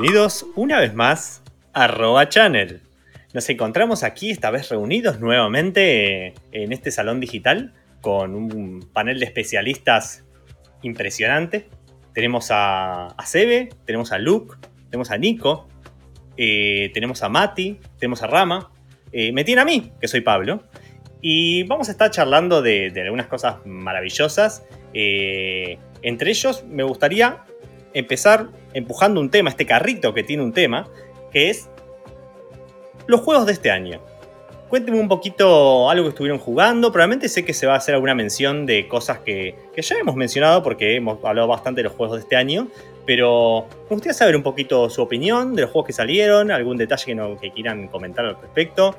Bienvenidos una vez más a Roba Channel. Nos encontramos aquí, esta vez reunidos nuevamente eh, en este salón digital con un panel de especialistas impresionante. Tenemos a, a Sebe, tenemos a Luke, tenemos a Nico, eh, tenemos a Mati, tenemos a Rama, eh, me tiene a mí, que soy Pablo. Y vamos a estar charlando de, algunas cosas maravillosas. Eh, entre ellos, me gustaría empezar empujando un tema, este carrito que tiene un tema, que es los juegos de este año. Cuéntenme un poquito algo que estuvieron jugando. Probablemente sé que se va a hacer alguna mención de cosas que, que ya hemos mencionado porque hemos hablado bastante de los juegos de este año. Pero me gustaría saber un poquito su opinión de los juegos que salieron, algún detalle que, quieran comentar al respecto.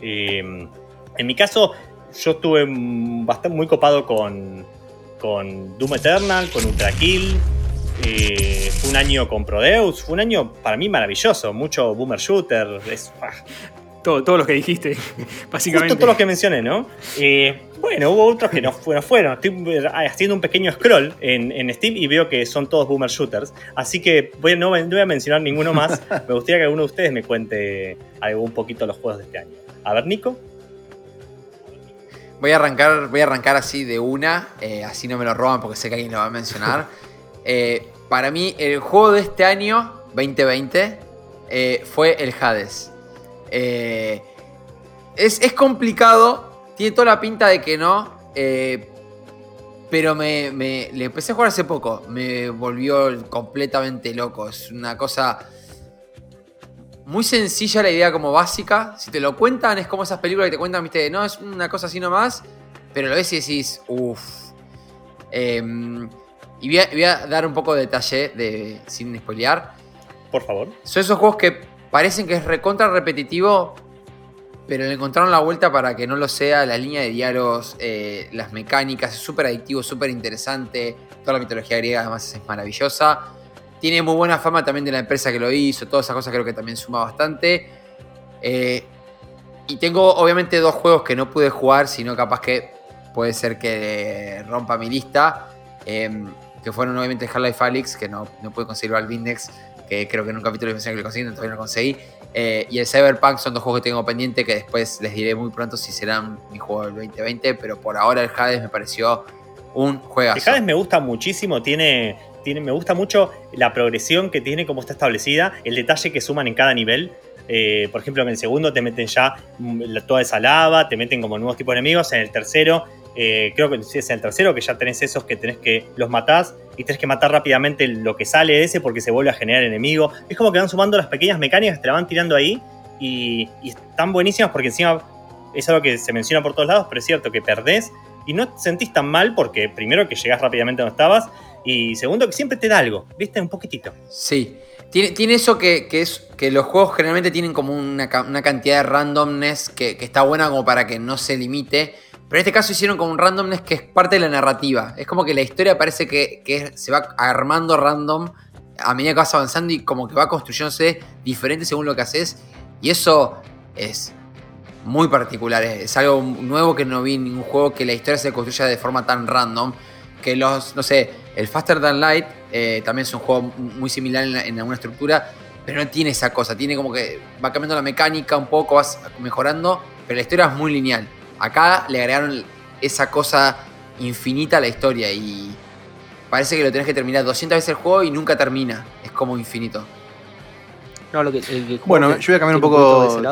Eh, en mi caso, yo estuve bastante muy copado con, con Doom Eternal, con Ultra Kill. Eh, fue un año con Prodeus, fue un año para mí maravilloso, mucho boomer shooter. Es, ah, Todo, todo lo que dijiste, básicamente. Justo todos los que mencioné, ¿no? Eh, bueno, hubo otros que no fueron. fueron. Estoy haciendo un pequeño scroll en, en, Steam y veo que son todos boomer shooters. Así que voy, no, no voy a mencionar ninguno más. Me gustaría que alguno de ustedes me cuente algo un poquito los juegos de este año. A ver, Nico. Voy a arrancar, voy a arrancar así de una, eh, así no me lo roban porque sé que alguien lo va a mencionar. Eh, para mí, el juego de este año, 2020, eh, fue el Hades. Eh, es, es, complicado, tiene toda la pinta de que no, pero me, le empecé a jugar hace poco, me volvió completamente loco. Es una cosa muy sencilla la idea como básica. Si te lo cuentan, es como esas películas que te cuentan, viste, no, es una cosa así nomás, pero lo ves y decís, uff. Eh, y voy a, voy a, dar un poco de detalle de, sin spoilear. Por favor. Son esos juegos que parecen que es recontra repetitivo, pero le encontraron la vuelta para que no lo sea. La línea de diálogos, eh, las mecánicas, es súper adictivo, súper interesante. Toda la mitología griega además es maravillosa. Tiene muy buena fama también de la empresa que lo hizo, todas esas cosas creo que también suma bastante. Eh, y tengo obviamente dos juegos que no pude jugar, sino capaz que puede ser que rompa mi lista. Eh, que fueron obviamente Half-Life Alyx, que no, no pude conseguir al Index, que creo que en un capítulo mencioné que lo conseguí, todavía no lo conseguí. Eh, y el Cyberpunk son dos juegos que tengo pendiente que después les diré muy pronto si serán mi juego del 2020, pero por ahora el Hades me pareció un juegazo. El Hades me gusta muchísimo, tiene, tiene, me gusta mucho la progresión que tiene, como está establecida, el detalle que suman en cada nivel. Eh, por ejemplo, en el segundo te meten ya toda esa lava, te meten como nuevos tipos de enemigos. En el tercero eh, creo que es el tercero que ya tenés esos que tenés que los matás y tenés que matar rápidamente lo que sale de ese porque se vuelve a generar enemigo. Es como que van sumando las pequeñas mecánicas, te la van tirando ahí y, están buenísimas porque encima es algo que se menciona por todos lados, pero es cierto que perdés y no te sentís tan mal porque primero que llegás rápidamente donde estabas y segundo que siempre te da algo, ¿viste? Un poquitito. Sí. Tiene, tiene eso que, que, es que los juegos generalmente tienen como una, una cantidad de randomness que, que está buena como para que no se limite pero en este caso hicieron como un randomness que es parte de la narrativa. Es como que la historia parece que, se va armando random a medida que vas avanzando y como que va construyéndose diferente según lo que haces. Y eso es muy particular. Es algo nuevo que no vi en ningún juego que la historia se construya de forma tan random. Que los, no sé, el Faster Than Light eh, también es un juego muy similar en, en alguna estructura. Pero no tiene esa cosa. Tiene como que va cambiando la mecánica un poco, vas mejorando. Pero la historia es muy lineal. Acá le agregaron esa cosa infinita a la historia y parece que lo tenés que terminar 200 veces el juego y nunca termina. Es como infinito. No, lo que, el, el bueno, que yo voy a cambiar un poco.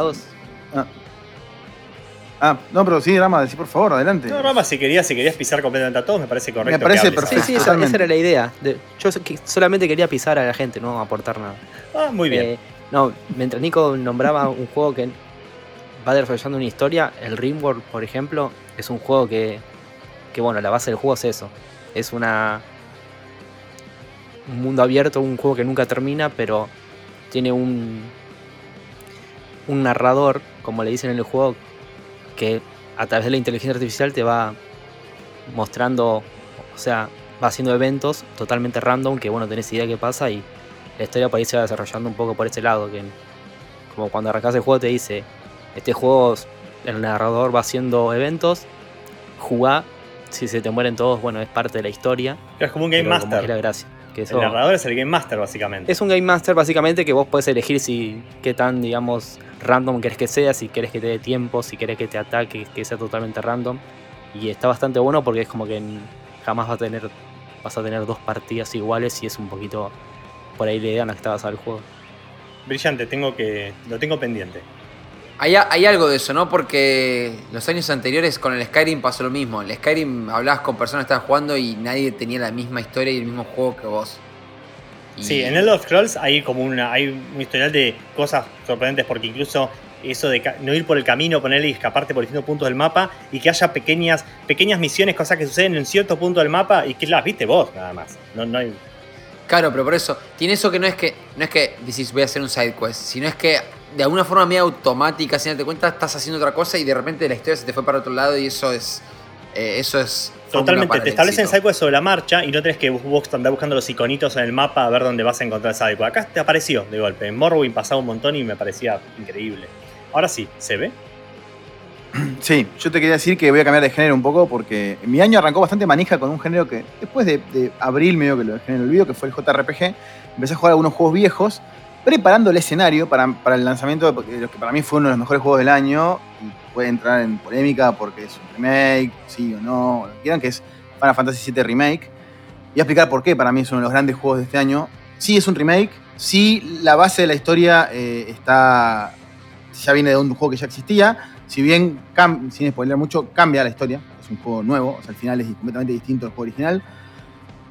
Ah. ah. no, pero sí, Rama, decí por favor, adelante. No, Rama, si querías, si querías pisar completamente a todos, me parece correcto. Me parece perfecto. Sí, sí, esa, esa, era la idea. De, yo solamente quería pisar a la gente, no aportar nada. Ah, muy bien. Eh, no, mientras Nico nombraba un juego que va desarrollando una historia. El Rimworld, por ejemplo, es un juego que, que, bueno, la base del juego es eso. Es una un mundo abierto, un juego que nunca termina, pero tiene un un narrador, como le dicen en el juego, que a través de la inteligencia artificial te va mostrando, o sea, va haciendo eventos totalmente random que bueno, tenés idea de qué pasa y la historia va desarrollando un poco por ese lado, que como cuando arrancas el juego te dice, este juego, el narrador va haciendo eventos, jugá, si se te mueren todos, bueno, es parte de la historia. Es como un Game Master. es la gracia. Que eso El narrador es el Game Master, básicamente. es un Game Master básicamente que vos podés elegir si qué tan, digamos, random querés que sea, si querés que te dé tiempo, si querés que te ataque, que sea totalmente random. Y está bastante bueno porque es como que jamás va a tener, vas a tener dos partidas iguales y es un poquito por ahí la idea en la que está basado el juego. Brillante, tengo que. Lo tengo pendiente. Hay, algo de eso, ¿no? Porque los años anteriores con el Skyrim pasó lo mismo. El Skyrim hablabas con personas que estaban jugando y nadie tenía la misma historia y el mismo juego que vos. Y- Sí, en Elder Scrolls hay como una, hay un historial de cosas sorprendentes porque incluso eso de no ir por el camino, ponerle y escaparte por distintos puntos del mapa y que haya pequeñas, pequeñas misiones, cosas que suceden en cierto punto del mapa y que las viste vos nada más. No, no hay, Claro, pero por eso, tiene eso que no es que no es que decís voy a hacer un side quest, sino es que de alguna forma medio automática, sin darte cuenta, estás haciendo otra cosa y de repente la historia se te fue para otro lado y eso es. eh, eso es. Totalmente, te establecen éxito. sidequests sobre la marcha y no tenés que vos andar buscando los iconitos en el mapa a ver dónde vas a encontrar el sidequest. Acá te apareció de golpe. En Morrowind pasaba un montón y me parecía increíble. Ahora sí, ¿se ve? Sí, yo te quería decir que voy a cambiar de género un poco porque mi año arrancó bastante manija con un género que después de, de abril medio que lo dejé en el olvido, que fue el JRPG, empecé a jugar algunos juegos viejos, preparando el escenario para, para el lanzamiento de lo que para mí fue uno de los mejores juegos del año y puede entrar en polémica porque es un remake, sí o no, lo que quieran, que es Final Fantasy VII Remake. Voy a explicar por qué para mí es uno de los grandes juegos de este año. Sí es un remake, sí la base de la historia eh, está ya viene de un juego que ya existía, si bien, sin spoiler mucho, cambia la historia, es un juego nuevo, o sea, al final es completamente distinto al juego original.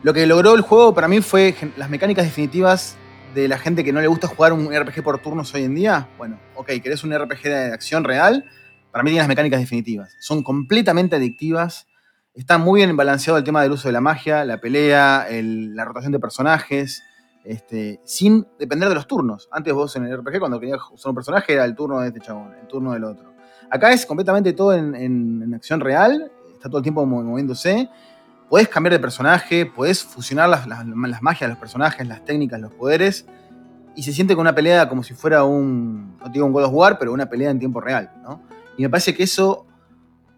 Lo que logró el juego para mí fue las mecánicas definitivas de la gente que no le gusta jugar un RPG por turnos hoy en día. Bueno, ok, querés un RPG de acción real, para mí tiene las mecánicas definitivas. Son completamente adictivas, está muy bien balanceado el tema del uso de la magia, la pelea, el- la rotación de personajes, este, sin depender de los turnos. Antes vos en el RPG cuando querías usar un personaje era el turno de este chabón, el turno del otro. Acá es completamente todo en, acción real, está todo el tiempo mo- moviéndose. Podés cambiar de personaje, podés fusionar las, las- las magias, los personajes, las técnicas, los poderes. Y se siente con una pelea como si fuera un, no digo un God of War, pero una pelea en tiempo real. ¿no? Y me parece que eso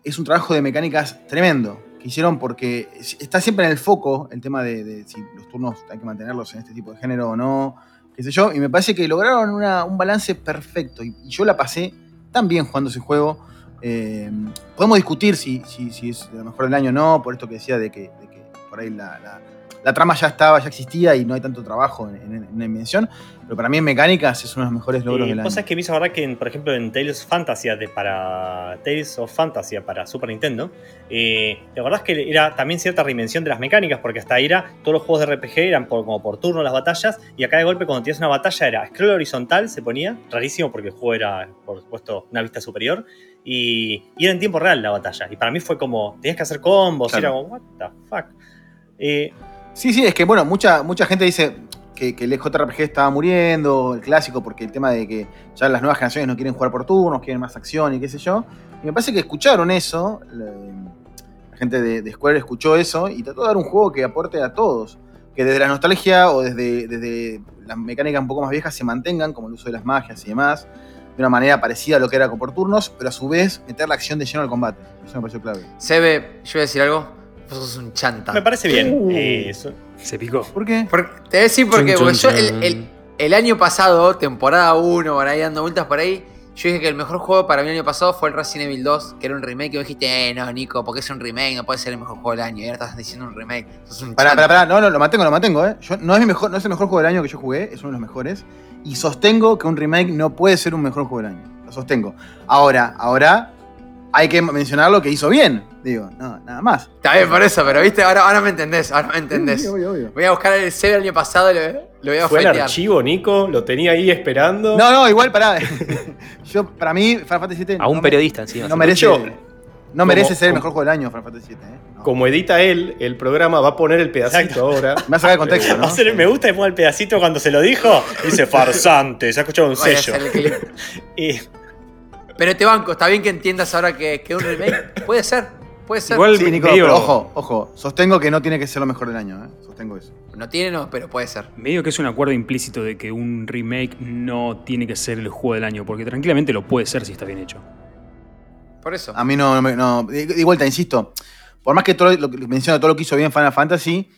es un trabajo de mecánicas tremendo que hicieron porque está siempre en el foco el tema de, si los turnos hay que mantenerlos en este tipo de género o no, qué sé yo. Y me parece que lograron un balance perfecto. Y, y yo la pasé tan bien jugando ese juego. Eh, podemos discutir si, si, si es lo mejor del año o no, por esto que decía de que, de que por ahí la, la- la trama ya estaba, ya existía y no hay tanto trabajo en, en, en la invención. Pero para mí en mecánicas es uno de los mejores logros Eh, del año. cosas que me hizo acordar que, en, por ejemplo, en Tales of Fantasy de para Tales of Fantasy para Super Nintendo, eh, ¿te acordás que era también cierta reinvención de las mecánicas? Porque hasta ahí era, todos los juegos de RPG eran por, como por turno las batallas, y acá de golpe cuando tenías una batalla era scroll horizontal, se ponía, rarísimo porque el juego era, por supuesto, una vista superior, y, y era en tiempo real la batalla. Y para mí fue como, tenías que hacer combos, y era como, what the fuck. Eh, Sí, sí, es que bueno, mucha, mucha gente dice que, que el JRPG estaba muriendo, el clásico, porque el tema de que ya las nuevas generaciones no quieren jugar por turnos, quieren más acción y qué sé yo. Y me parece que escucharon eso, la, gente de, de Square escuchó eso y trató de dar un juego que aporte a todos. Que desde la nostalgia o desde, desde las mecánicas un poco más viejas se mantengan, como el uso de las magias y demás, de una manera parecida a lo que era por turnos, pero a su vez meter la acción de lleno al combate. Eso me pareció clave. Sebe, yo voy a decir algo. Vos sos un chanta. me parece bien. Uh. Eso- Se picó. ¿Por qué? Porque- te voy a decir porque, Chun, porque chun, yo el, el- el año pasado, temporada 1, por ahí dando vueltas por ahí, yo dije que el mejor juego para mí el año pasado fue el Resident Evil 2, que era un remake, y vos dijiste, eh, no, Nico, porque es un remake, no puede ser el mejor juego del año. Y ahora estás diciendo un remake. Sos un Pará, chanta. pará, pará, no, no, lo mantengo, lo mantengo, ¿eh? Yo- no, es mi mejor, no es el mejor juego del año que yo jugué, es uno de los mejores. Y sostengo que un remake no puede ser un mejor juego del año. Lo sostengo. Ahora, ahora hay que mencionar lo que hizo bien. Digo, no, nada más. Está bien por eso, pero viste, ahora, ahora me entendés, ahora me entendés. Sí, obvio, obvio. Voy a buscar el Sebe del año pasado y lo, lo voy a Fue el ofendear. archivo, Nico, lo tenía ahí esperando. No, no, igual, pará. yo, para mí, Final Fantasy VII. A un no me- periodista encima. No sí. merece, no merece como- ser el como- mejor juego del año, Final Fantasy VII, ¿eh? No. Como edita él, el programa va a poner el pedacito Exacto. ahora. Me va a sacar de contexto, el me gusta y pongo el pedacito cuando se lo dijo. Dice farsante, se ha escuchado un sello. el. Y- Pero te banco, está bien que entiendas ahora que, que un remake puede ser, puede ser. Igual Sí, Nico, medio, pero ojo, ojo. Sostengo que no tiene que ser lo mejor del año, ¿eh? Sostengo eso. No tiene, no, pero puede ser. medio que es un acuerdo implícito de que un remake no tiene que ser el juego del año, porque tranquilamente lo puede ser si está bien hecho. Por eso. A mí no, no, de, de vuelta, insisto, por más que todo lo que menciono todo lo que hizo bien Final Fantasy,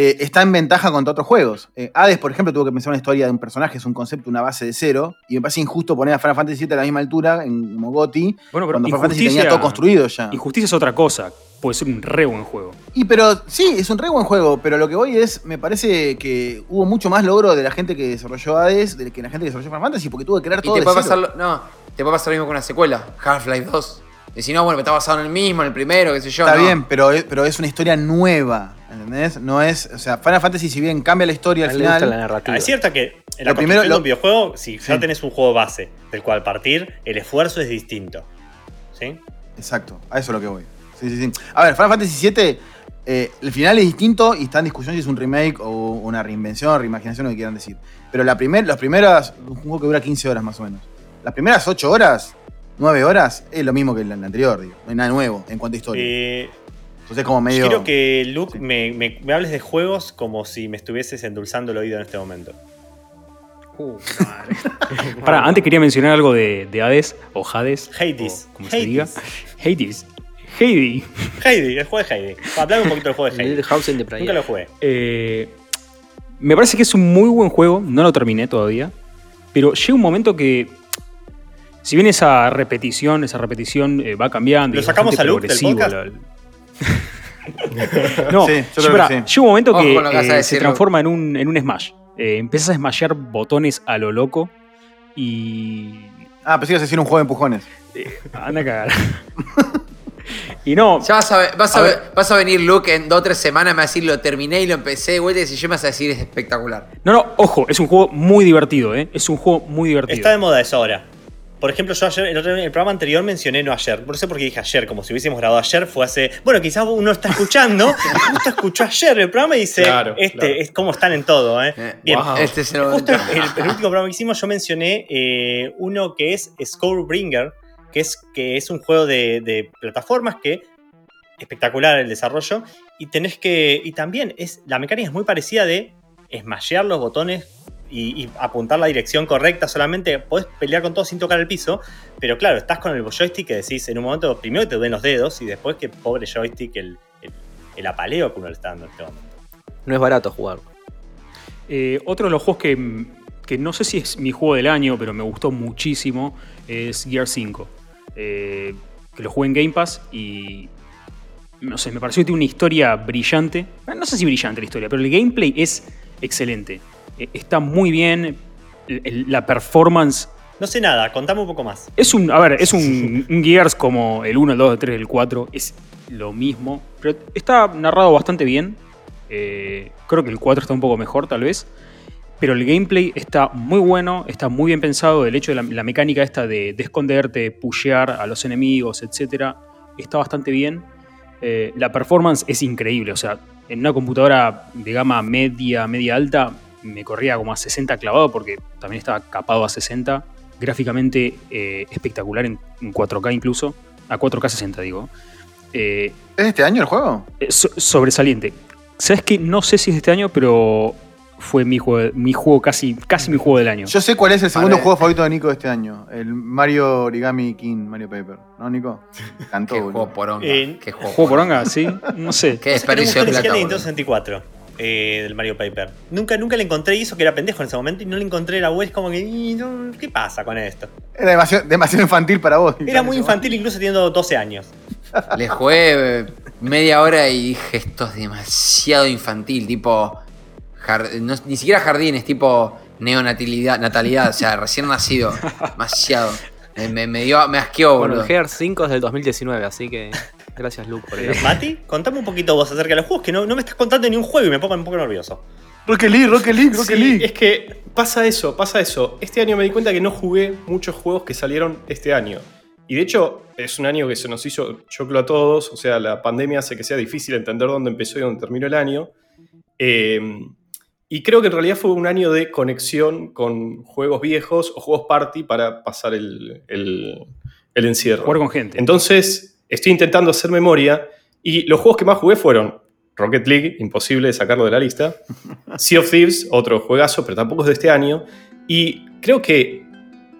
eh, está en ventaja contra otros juegos. Eh, Hades, por ejemplo, tuvo que pensar una historia de un personaje, es un concepto, una base de cero, y me parece injusto poner a Final Fantasy VII a la misma altura en Mogoti, Bueno, pero cuando Final Fantasy tenía todo construido ya. Injusticia es otra cosa. Puede ser un re buen juego. Y pero sí, es un re buen juego, pero lo que voy es, me parece que hubo mucho más logro de la gente que desarrolló Hades de que la gente que desarrolló Final Fantasy, porque tuvo que crear Y todo te de puede, cero. pasar, lo- no, te puede pasar lo mismo con una secuela, Half-Life 2. Y si no, bueno, está basado en el mismo, en el primero, qué sé yo. Está no. bien, pero es, pero es una historia nueva, ¿entendés? No es, o sea, Final Fantasy si bien cambia la historia al gusta la final, narrativa. Es cierto que en la Lo primero- de un videojuego, si ya Sí. tenés un juego base del cual partir, el esfuerzo es distinto. ¿Sí? exacto, a eso es lo que voy. Sí, sí, sí. A ver, Final Fantasy VII, eh, el final es distinto y está en discusión si es un remake o una reinvención, reimaginación, lo que quieran decir. Pero la primer, las primeras, un juego que dura 15 horas más o menos. Las primeras 8 horas, 9 horas, es lo mismo que el anterior, digo. No hay nada nuevo en cuanto a historia. Eh, Entonces como medio... Quiero que, Luke, Sí. me, me- me hables de juegos como si me estuvieses endulzando el oído en este momento. Pará, antes quería mencionar algo de, de Hades, o Hades. Hades. o como se diga. Hades. Heidi. Heidi, el juego de Heidi. Hablame un poquito del juego de El Heidi. House in the Nunca lo jugué. Eh, me parece que es un muy buen juego, no lo terminé todavía, pero llega un momento que, si bien esa repetición, esa repetición eh, va cambiando. ¿Lo sacamos a Luke del la- no, Sí, yo llega- creo que pará, sí. llega un momento Ojo que vas eh, decir, se transforma en un, en un smash. Eh, empiezas a smashear botones a lo loco y Ah, pensé que ibas a decir un juego de empujones. anda a cagar. y no, Ya vas a, vas, a A ver- ver. vas a venir Luke en dos o tres semanas, me va a decir lo terminé y lo empecé de vuelta y si yo me vas a decir es espectacular. no, no, ojo, es un juego muy divertido, ¿eh? Es un juego muy divertido. Está de moda eso ahora. Por ejemplo, yo ayer, el, otro- el programa anterior mencioné no ayer. No sé por qué dije ayer, como si hubiésemos grabado ayer. Fue hace. Bueno, quizás uno está escuchando. justo escuchó ayer el programa y dice: Claro, Este claro. es como están en todo, ¿eh? Eh, Bien. wow. Este es el Justo el, el- el último programa que hicimos, yo mencioné eh, uno que es Scorebringer, que es, que es un juego de, de plataformas que espectacular el desarrollo. Y tenés que. Y también es. La mecánica es muy parecida de smashear los botones y, y apuntar la dirección correcta. Solamente podés pelear con todo sin tocar el piso. Pero claro, estás con el joystick que decís en un momento, primero que te duelen los dedos y después que pobre joystick, el, el, el apaleo que uno le está dando en este momento. No es barato jugar. Eh, otro de los juegos que, que no sé si es mi juego del año, pero me gustó muchísimo, es Gear 5. Eh, que lo jugué en Game Pass y. No sé, me pareció que tiene una historia brillante. No sé si brillante la historia, pero el gameplay es excelente. Eh, está muy bien. La performance. No sé nada, contame un poco más. Es un. A ver, es un, un Gears como el 1, el 2, el 3, el 4. Es lo mismo. Pero está narrado bastante bien. Eh, creo que el 4 está un poco mejor, tal vez. Pero el gameplay está muy bueno, está muy bien pensado. El hecho de la, la mecánica esta de, de esconderte, pushear a los enemigos, etc. Está bastante bien. Eh, la performance es increíble. O sea, en una computadora de gama media, media alta, me corría como a 60 clavado porque también estaba capado a 60. Gráficamente eh, espectacular en, en 4K incluso. A 4K 60 digo. Eh, ¿Es este año el juego? eh, so- sobresaliente. ¿Sabes qué? No sé si es este año, pero fue mi juego, mi juego casi, casi mi juego del año. Yo sé cuál es el segundo juego favorito de Nico de este año. El Mario Origami King, Mario Paper. ¿No, Nico? Cantó, Qué juego poronga. Eh, Qué juego, ¿Juego poronga? Sí, no sé. Qué desperdicio de plata. Nintendo 64 eh, del Mario Paper. Nunca, nunca le encontré y eso que era pendejo en ese momento y no le encontré la web. Es como que, "Y, no, ¿qué pasa con esto? Era demasiado, demasiado infantil para vos. Era muy infantil incluso teniendo 12 años. Le jugué eh, media hora y dije, esto es demasiado infantil, tipo... no- ni siquiera jardines, tipo neonatalidad, natalidad, o sea, recién nacido. Demasiado. Me, me, me dio, me asqueó, Bueno, boludo. el Gears 5 es del 2019, así que gracias Luke por el Eh, Mati, contame un poquito vos acerca de los juegos, que no, no me estás contando ni un juego y me pongo un poco nervioso. Rocket League, Rocket League, Rocket Sí, League. es que pasa eso, pasa eso. Este año me di cuenta que no jugué muchos juegos que salieron este año. Y de hecho, es un año que se nos hizo choclo a todos. O sea, la pandemia hace que sea difícil entender dónde empezó y dónde terminó el año. Eh, y creo que en realidad fue un año de conexión con juegos viejos o juegos party para pasar el, el- el encierro. Jugar con gente. Entonces, estoy intentando hacer memoria y los juegos que más jugué fueron Rocket League, imposible de sacarlo de la lista, Sea of Thieves, otro juegazo, pero tampoco es de este año, y creo que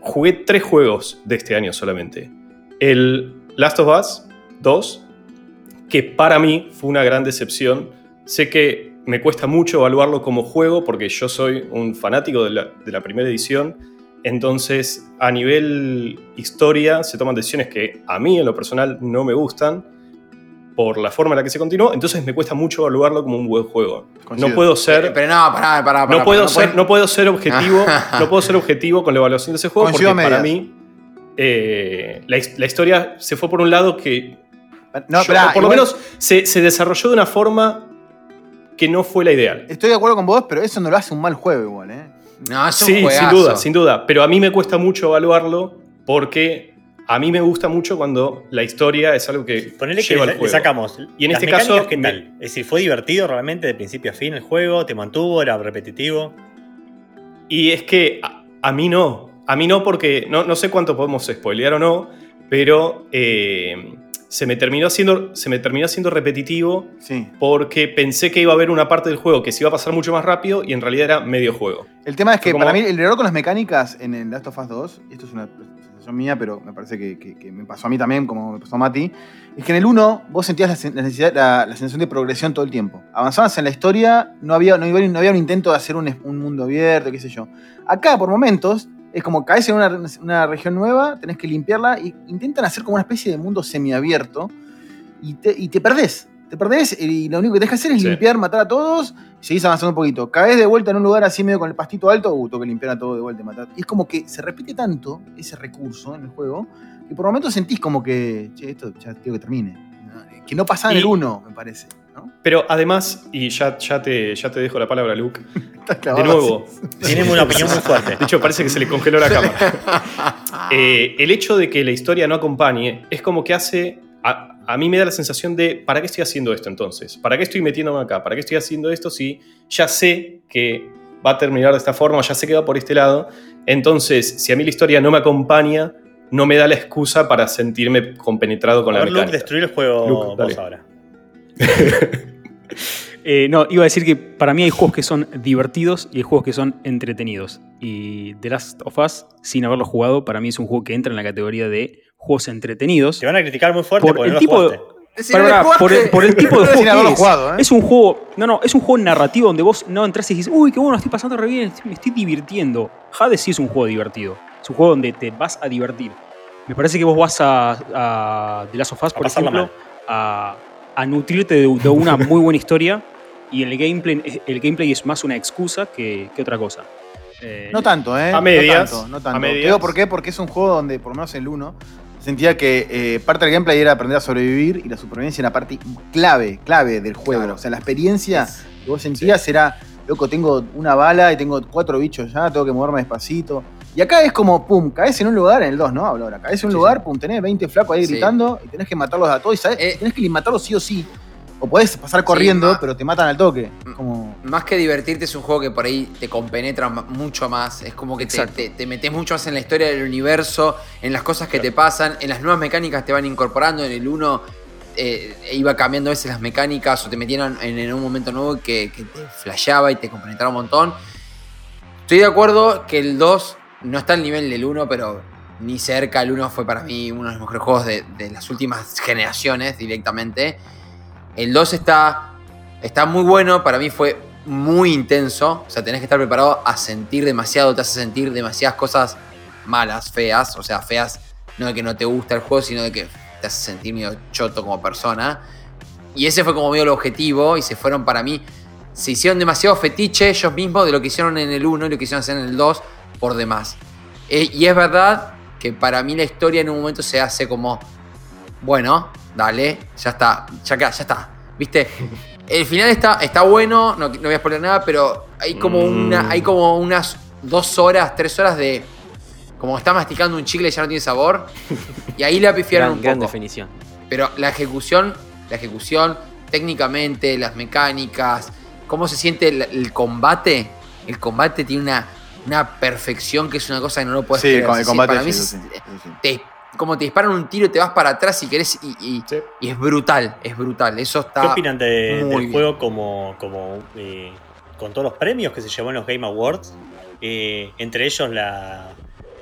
jugué tres juegos de este año solamente. El Last of Us 2, que para mí fue una gran decepción. Sé que me cuesta mucho evaluarlo como juego porque yo soy un fanático de la, de la primera edición. Entonces, a nivel historia, se toman decisiones que a mí, en lo personal, no me gustan por la forma en la que se continuó. Entonces, me cuesta mucho evaluarlo como un buen juego. No puedo ser. Pero, pero no, pará, pará, pará. no, puedo ser, puedes- no puedo ser objetivo, no puedo ser objetivo con la evaluación de ese juego porque para mí eh, la, his- la historia se fue por un lado que No, yo- por lo igual menos se, se desarrolló de una forma que no fue la ideal. Estoy de acuerdo con vos, pero eso no lo hace un mal juego igual, ¿eh? No, es un Sí, sin duda, sin duda. Pero a mí me cuesta mucho evaluarlo porque a mí me gusta mucho cuando la historia es algo que Ponele que lleva le, al le juego. sacamos. Y en las este caso. Es decir, ¿fue divertido realmente de principio a fin el juego? ¿Te mantuvo? ¿Era repetitivo? Y es que a, a mí no. A mí no porque no, no sé cuánto podemos spoilear o no, pero eh, se, me terminó haciendo, se me terminó haciendo repetitivo Sí. porque pensé que iba a haber una parte del juego que se iba a pasar mucho más rápido y en realidad era medio juego. El tema es que como- para mí el error con las mecánicas en el Last of Us 2, y esto es una sensación mía, pero me parece que, que- que me pasó a mí también, como me pasó a Mati, es que en el 1 vos sentías la, la necesidad, la, la sensación de progresión todo el tiempo. Avanzabas en la historia, no había, no había, no había un intento de hacer un, un mundo abierto, qué sé yo. Acá, por momentos, es como caes en una, una región nueva, tenés que limpiarla, y intentan hacer como una especie de mundo semiabierto, y te, y te perdés. Te perdés y lo único que tenés que hacer es Sí. limpiar, matar a todos y seguís avanzando un poquito. Caes de vuelta en un lugar así medio con el pastito alto, uh, tengo que limpiar a todo de vuelta y matar. Y es como que se repite tanto ese recurso en el juego que por momentos sentís como que, che, esto ya quiero que termine. Que no pasaba en el 1, me parece. ¿No? Pero además, y ya, ya, te, ya te dejo la palabra, Luke, de nuevo. Tiene una opinión muy fuerte. De hecho, parece que se le congeló la cámara. Eh, el hecho de que la historia no acompañe es como que hace. A, a mí me da la sensación de: ¿para qué estoy haciendo esto entonces? ¿Para qué estoy metiéndome acá? ¿Para qué estoy haciendo esto si ya sé que va a terminar de esta forma? Ya sé que va por este lado. Entonces, si a mí la historia no me acompaña, no me da la excusa para sentirme compenetrado con a la ver, Luke, mecánica. destruir el juego Luke, vos ahora. Eh, no, iba a decir que para mí hay juegos que son divertidos y hay juegos que son entretenidos. Y The Last of Us, sin haberlo jugado, para mí es un juego que entra en la categoría de juegos entretenidos. Te van a criticar muy fuerte Por el no tipo. Si no pará, por, el, por tipo de juego que es. jugado, ¿eh? Es un juego, no, no, es un juego narrativo donde vos no entras y dices, uy, qué bueno, estoy pasando re bien, estoy- me estoy divirtiendo. Hades sí es un juego divertido. Es un juego donde te vas a divertir. Me parece que vos vas a, a The Last of Us, por pasarla ejemplo, a, a nutrirte de, de una muy buena historia y el gameplay, el gameplay es más una excusa que, que otra cosa. Eh, No tanto, ¿eh? A medias, No tanto, no a tanto. medias. Te digo por qué, porque es un juego donde, por lo menos el 1, sentía que eh, parte del gameplay era aprender a sobrevivir y la supervivencia era parte clave, clave del juego. Claro. O sea, la experiencia que vos sentías era, loco, tengo una bala y tengo cuatro bichos ya, tengo que moverme despacito. Y acá es como, pum, caes en un lugar, en el 2, ¿no? Hablo ahora. Caes en un Sí, lugar, sí. pum, tenés 20 flacos ahí gritando y tenés que matarlos a todos. Y sabés, Eh, tenés que matarlos sí o sí. O podés pasar corriendo, pero te matan al toque. Como. Más que divertirte, es un juego que por ahí te compenetra mucho más. Es como que te, Exacto. te- te metes mucho más en la historia del universo, en las cosas que te pasan, en las nuevas mecánicas te van incorporando. En el 1 iba cambiando a veces las mecánicas o te metieron en, en un momento nuevo que, que te flasheaba y te compenetraba un montón. Estoy de acuerdo que el 2 no está al nivel del 1, pero ni cerca. El 1 fue para mí uno de los mejores juegos de, las últimas generaciones directamente. El 2 está, está muy bueno, para mí fue muy intenso. O sea, tenés que estar preparado a sentir demasiado, te hace sentir demasiadas cosas malas, feas. O sea, feas no de que no te gusta el juego, sino de que te hace sentir medio choto como persona. Y ese fue como medio el objetivo y se fueron para mí. Se hicieron demasiado fetiche ellos mismos de lo que hicieron en el 1 y lo que hicieron hacer en el 2 por demás. Eh, y es verdad que para mí la historia en un momento se hace como, bueno, dale, ya está, ya, ya está. ¿Viste? El final está, está bueno, no, no voy a spoiler nada, pero hay como, Mm. una, hay como unas dos horas, tres horas de. Como está masticando un chicle y ya no tiene sabor. Y ahí la pifiaron Gran, un gran poco. definición. Pero la ejecución, la ejecución, técnicamente, las mecánicas, cómo se siente el, el combate. El combate tiene una, una perfección que es una cosa que no lo puedes Sí, creer. con el Sí, combate para sí, mí eso es- sí, eso sí. te- como te disparan un tiro y te vas para atrás si querés y, y- Sí. y es brutal, es brutal. Eso está. ¿Qué opinan de- muy del bien. juego como, como eh, con todos los premios que se llevó en los Game Awards? Eh, entre ellos la,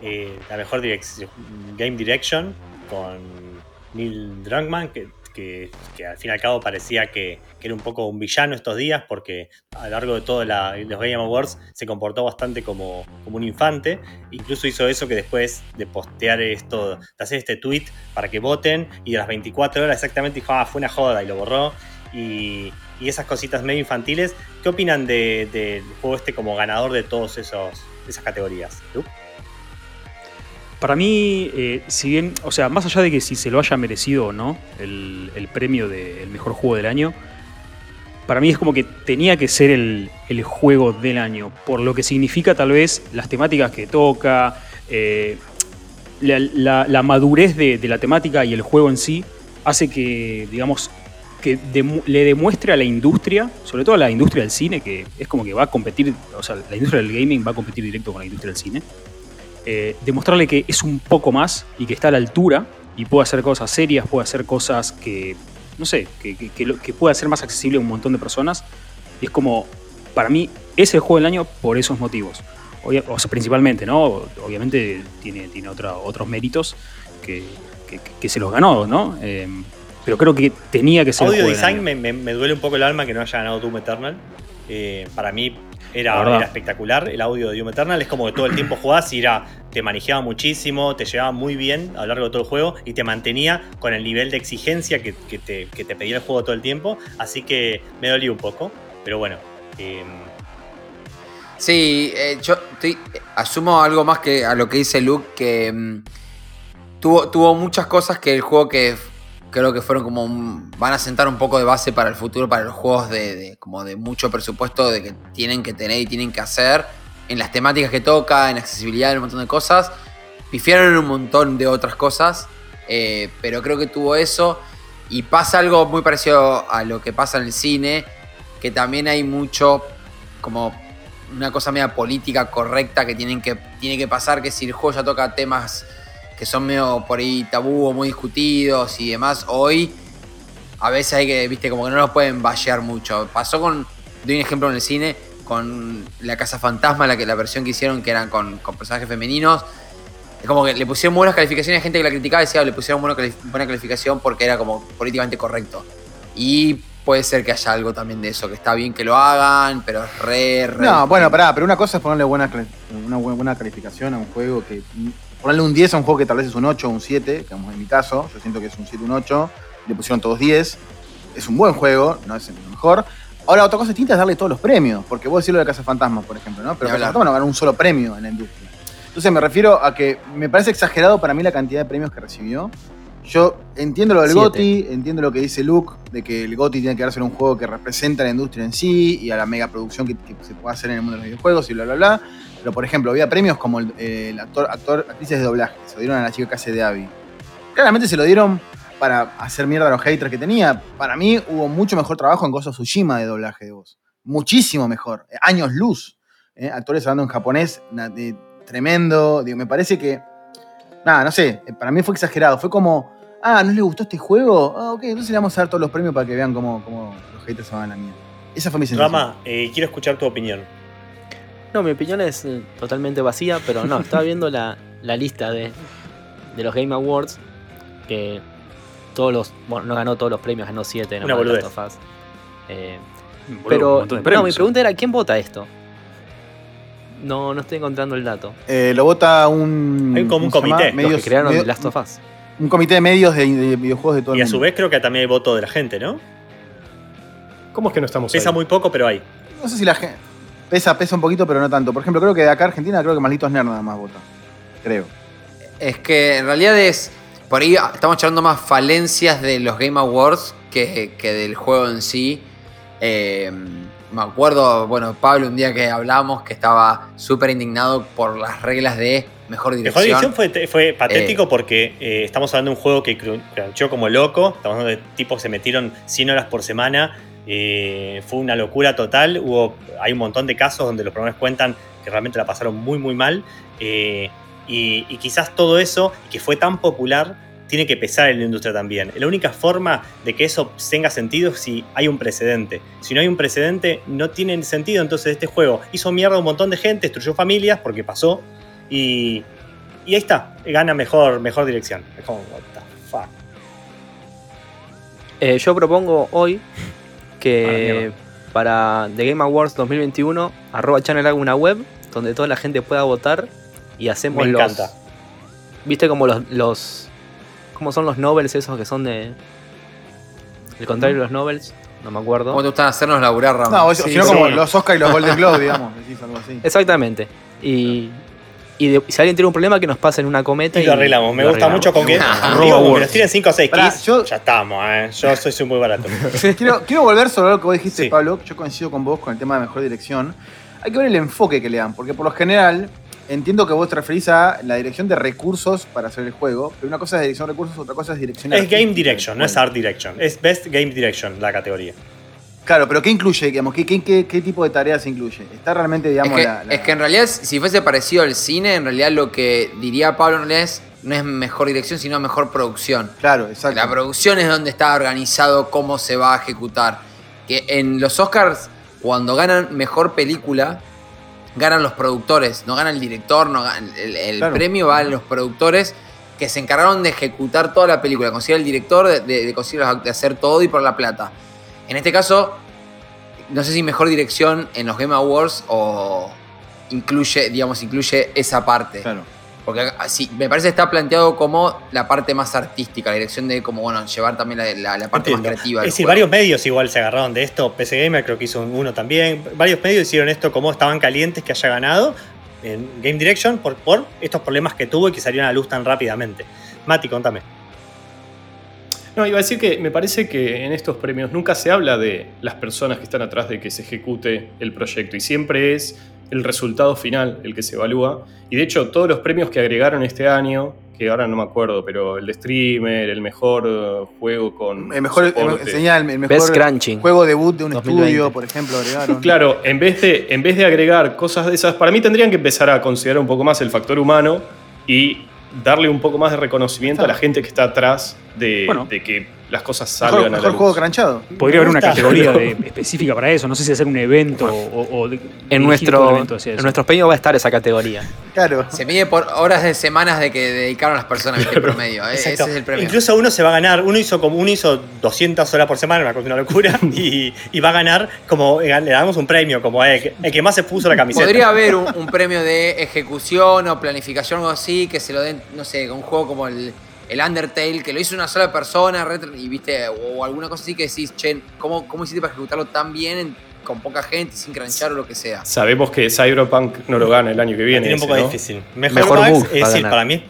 eh, la mejor direc- Game Direction con Neil Druckmann, que que, al fin y al cabo parecía que, que era un poco un villano estos días, porque a lo largo de todos los Game Awards se comportó bastante como, como un infante. Incluso hizo eso que después de postear esto, de hacer este tweet para que voten, y de las 24 horas exactamente dijo, ah, fue una joda, y lo borró. Y, y esas cositas medio infantiles. ¿Qué opinan del de, juego este como ganador de todas esas categorías? ¿Luke? Para mí, eh, si bien, o sea, más allá de que si se lo haya merecido o no el, premio del mejor juego del año, para mí es como que tenía que ser el, juego del año, por lo que significa tal vez las temáticas que toca, eh, la, madurez de, la temática y el juego en sí hace que, digamos, que le demuestre a la industria, sobre todo a la industria del cine, que es como que va a competir, o sea, la industria del gaming va a competir directo con la industria del cine, eh, demostrarle que es un poco más y que está a la altura y puede hacer cosas serias, puede hacer cosas que, no sé, que, que, que, que pueda ser más accesible a un montón de personas. Y es como, para mí, es el juego del año por esos motivos. O, o sea, principalmente, ¿no? Obviamente tiene, tiene otra, otros méritos que, se los ganó, ¿no? Eh, pero creo que tenía que ser. Audio el design me, me, me, duele un poco el alma que no haya ganado Doom Eternal. Eh, para mí era, era, espectacular el audio de Doom Eternal. Es como que todo el tiempo jugás y era, te manejaba muchísimo, te llevaba muy bien a lo largo de todo el juego y te mantenía con el nivel de exigencia que, que, te, que te, pedía el juego todo el tiempo. Así que me dolí un poco. Pero bueno. Eh... Sí, eh, yo estoy, asumo algo más que a lo que dice Luke, que um, tuvo, tuvo muchas cosas que el juego que creo que fueron como un, van a sentar un poco de base para el futuro, para los juegos de, como de mucho presupuesto de que tienen que tener y tienen que hacer en las temáticas que toca, en accesibilidad, en un montón de cosas. Pifiaron en un montón de otras cosas, eh, pero creo que tuvo eso. Y pasa algo muy parecido a lo que pasa en el cine, que también hay mucho como una cosa media política correcta que, tienen que tiene que pasar, que si el juego ya toca temas que son medio por ahí tabú o muy discutidos y demás, hoy a veces hay que, viste, como que no los pueden vallear mucho. Pasó con, doy un ejemplo en el cine, con La Casa Fantasma, la, que, la versión que hicieron que eran con, con personajes femeninos. Es como que le pusieron buenas calificaciones, hay gente que la criticaba decía le pusieron buena, buena calificación porque era como políticamente correcto. Y puede ser que haya algo también de eso, que está bien que lo hagan, pero es re, re. No, bueno, pará, pero una cosa es ponerle buena, una buena calificación a un juego que ponerle un 10 a un juego que tal vez es un 8 o un 7, digamos en mi caso, yo siento que es un 7 un 8, le pusieron todos 10, es un buen juego, no es el mejor. Ahora, otra cosa distinta es darle todos los premios, porque vos decís lo de Casa Fantasma, por ejemplo, ¿no? Pero Casa Fantasma no ganó un solo premio en la industria. Entonces me refiero a que me parece exagerado para mí la cantidad de premios que recibió. Yo entiendo lo del Siete. GOTI, entiendo lo que dice Luke, de que el GOTI tiene que darse un juego que representa a la industria en sí y a la mega producción que, que se puede hacer en el mundo de los videojuegos y bla, bla, bla. Pero, por ejemplo, había premios como el, el actor, actor, actrices de doblaje. Se lo dieron a la chica que hace de Abby. Claramente se lo dieron para hacer mierda a los haters que tenía. Para mí hubo mucho mejor trabajo en of Tsushima de doblaje de voz. Muchísimo mejor. Años luz. ¿eh? Actores hablando en japonés, de, tremendo. Digo, me parece que. Nada, no sé. Para mí fue exagerado. Fue como. Ah, ¿no les gustó este juego? Ah, ok, entonces le vamos a dar todos los premios para que vean cómo, cómo los haters se van a la mierda. Esa fue mi sensación. Rama, eh, quiero escuchar tu opinión. No, mi opinión es eh, totalmente vacía, pero no, estaba viendo la, la lista de, de, los Game Awards, que todos los, bueno, no ganó todos los premios, ganó 7, no Una boludez. eh, pero, no, mi pregunta era, ¿quién vota esto? No, no estoy encontrando el dato. Eh, lo vota un... Hay como un comité. Medios, los que crearon Last of Us. Un comité de medios de, de videojuegos de todo y el mundo. Y a su vez creo que también hay voto de la gente, ¿no? ¿Cómo es que no estamos Pesa ahí? muy poco, pero hay. No sé si la gente... Pesa, pesa un poquito, pero no tanto. Por ejemplo, creo que de acá Argentina, creo que Malditos Nerd nada más vota. Creo. Es que en realidad es. Por ahí estamos echando más falencias de los Game Awards que, que del juego en sí. Eh, me acuerdo, bueno, Pablo, un día que hablamos que estaba súper indignado por las reglas de mejor dirección. Mejor dirección fue, fue patético eh, porque eh, estamos hablando de un juego que crunchó como loco. Estamos hablando de tipos que se metieron 100 horas por semana eh, fue una locura total. Hubo, hay un montón de casos donde los programas cuentan que realmente la pasaron muy, muy mal. Eh, y, quizás todo eso, que fue tan popular, tiene que pesar en la industria también. La única forma de que eso tenga sentido es si hay un precedente. Si no hay un precedente, no tiene sentido. Entonces, este juego hizo mierda a un montón de gente, destruyó familias porque pasó. Y, y ahí está, gana mejor, mejor dirección. Es como, what the fuck. Eh, yo propongo hoy Ah, que para The Game Awards 2021, arroba channel haga una web donde toda la gente pueda votar y hacemos Me los. encanta. ¿Viste como los, los. ¿Cómo son los Nobels esos que son de. El contrario de los Nobels? No me acuerdo. ¿Cómo te gustan hacernos laburar, Ramón? No, Sí, sino como sí. los Oscar y los Golden Globe, digamos. decís algo así. Exactamente. Y. Y de- si alguien tiene un problema, que nos pasen una cometa Y lo arreglamos. Me lo gusta arreglamos. mucho con que. Digo, nos tiren 5 o 6 Pará, keys. yo- Ya estamos, ¿eh? Yo soy, soy muy barato. quiero, quiero volver sobre lo que vos dijiste, Sí. Pablo. Yo coincido con vos con el tema de mejor dirección. Hay que ver el enfoque que le dan, porque por lo general entiendo que vos te referís a la dirección de recursos para hacer el juego, pero una cosa es dirección de recursos, otra cosa es dirección Es Game Direction, no es. Art Direction. Es Best Game Direction la categoría. Claro, pero ¿qué incluye? Digamos, ¿qué, qué, qué- qué tipo de tareas incluye? Está realmente, Es digamos, que, la, la- es que en realidad, si fuese parecido al cine, en realidad lo que diría Pablo no es, no es mejor dirección, sino mejor producción. Claro, exacto. La producción es donde está organizado cómo se va a ejecutar. Que en los Oscars, cuando ganan mejor película, ganan los productores, no gana el director, no gana- el, el Claro. premio va a los productores que se encargaron de ejecutar toda la película, conseguir el director, de, de- de conseguir de hacer todo y por la plata. En este caso, no sé si mejor dirección en los Game Awards o incluye, digamos, incluye esa parte. Claro. Porque sí, me parece que está planteado como la parte más artística, la dirección de como, bueno, llevar también la, la- la parte Entiendo. más creativa. Es decir, juego. varios medios igual se agarraron de esto. PC Gamer creo que hizo uno también. Varios medios hicieron esto como estaban calientes que haya ganado en Game Direction por, por estos problemas que tuvo y que salieron a la luz tan rápidamente. Mati, contame. No, iba a decir que me parece que en estos premios nunca se habla de las personas que están atrás de que se ejecute el proyecto y siempre es el resultado final el que se evalúa. Y de hecho, todos los premios que agregaron este año, que ahora no me acuerdo, pero el de streamer, el mejor eh, juego con. El mejor, el, soporte. enseña el, mejor Crunching. juego debut de un 2020. estudio, por ejemplo, agregaron. Claro, en vez, de, en vez de agregar cosas de esas, para mí tendrían que empezar a considerar un poco más el factor humano y darle un poco más de reconocimiento a la gente que está atrás de, Bueno. de que las cosas Mejor, salgan a la mejor luz. juego cranchado. Podría haber una categoría de- específica para eso. No sé si hacer un evento o, o de- En, nuestro, el evento hacia en nuestros premios va a estar esa categoría. Claro. Se mide por horas de semanas de que dedicaron las personas ¿viste? promedio. ¿eh? Ese es el premio. Incluso uno se va a ganar, uno hizo como uno hizo 200 horas por semana, una cosa una locura, y, y va a ganar como eh, le damos un premio, como eh, el, que- el que más se puso la camiseta. Podría haber un, un premio de ejecución o planificación o algo así, que se lo den, no sé, con un juego como el, el Undertale, que lo hizo una sola persona, y viste, o alguna cosa así que decís, che, ¿cómo, cómo hiciste para ejecutarlo tan bien en- con poca gente, sin cranchar o lo que sea? Sabemos que Cyberpunk no lo gana el año que viene. Tiene un ese, poco ¿no? difícil. Mejor, Mejor bugs, bug es decir, ganar. para mí,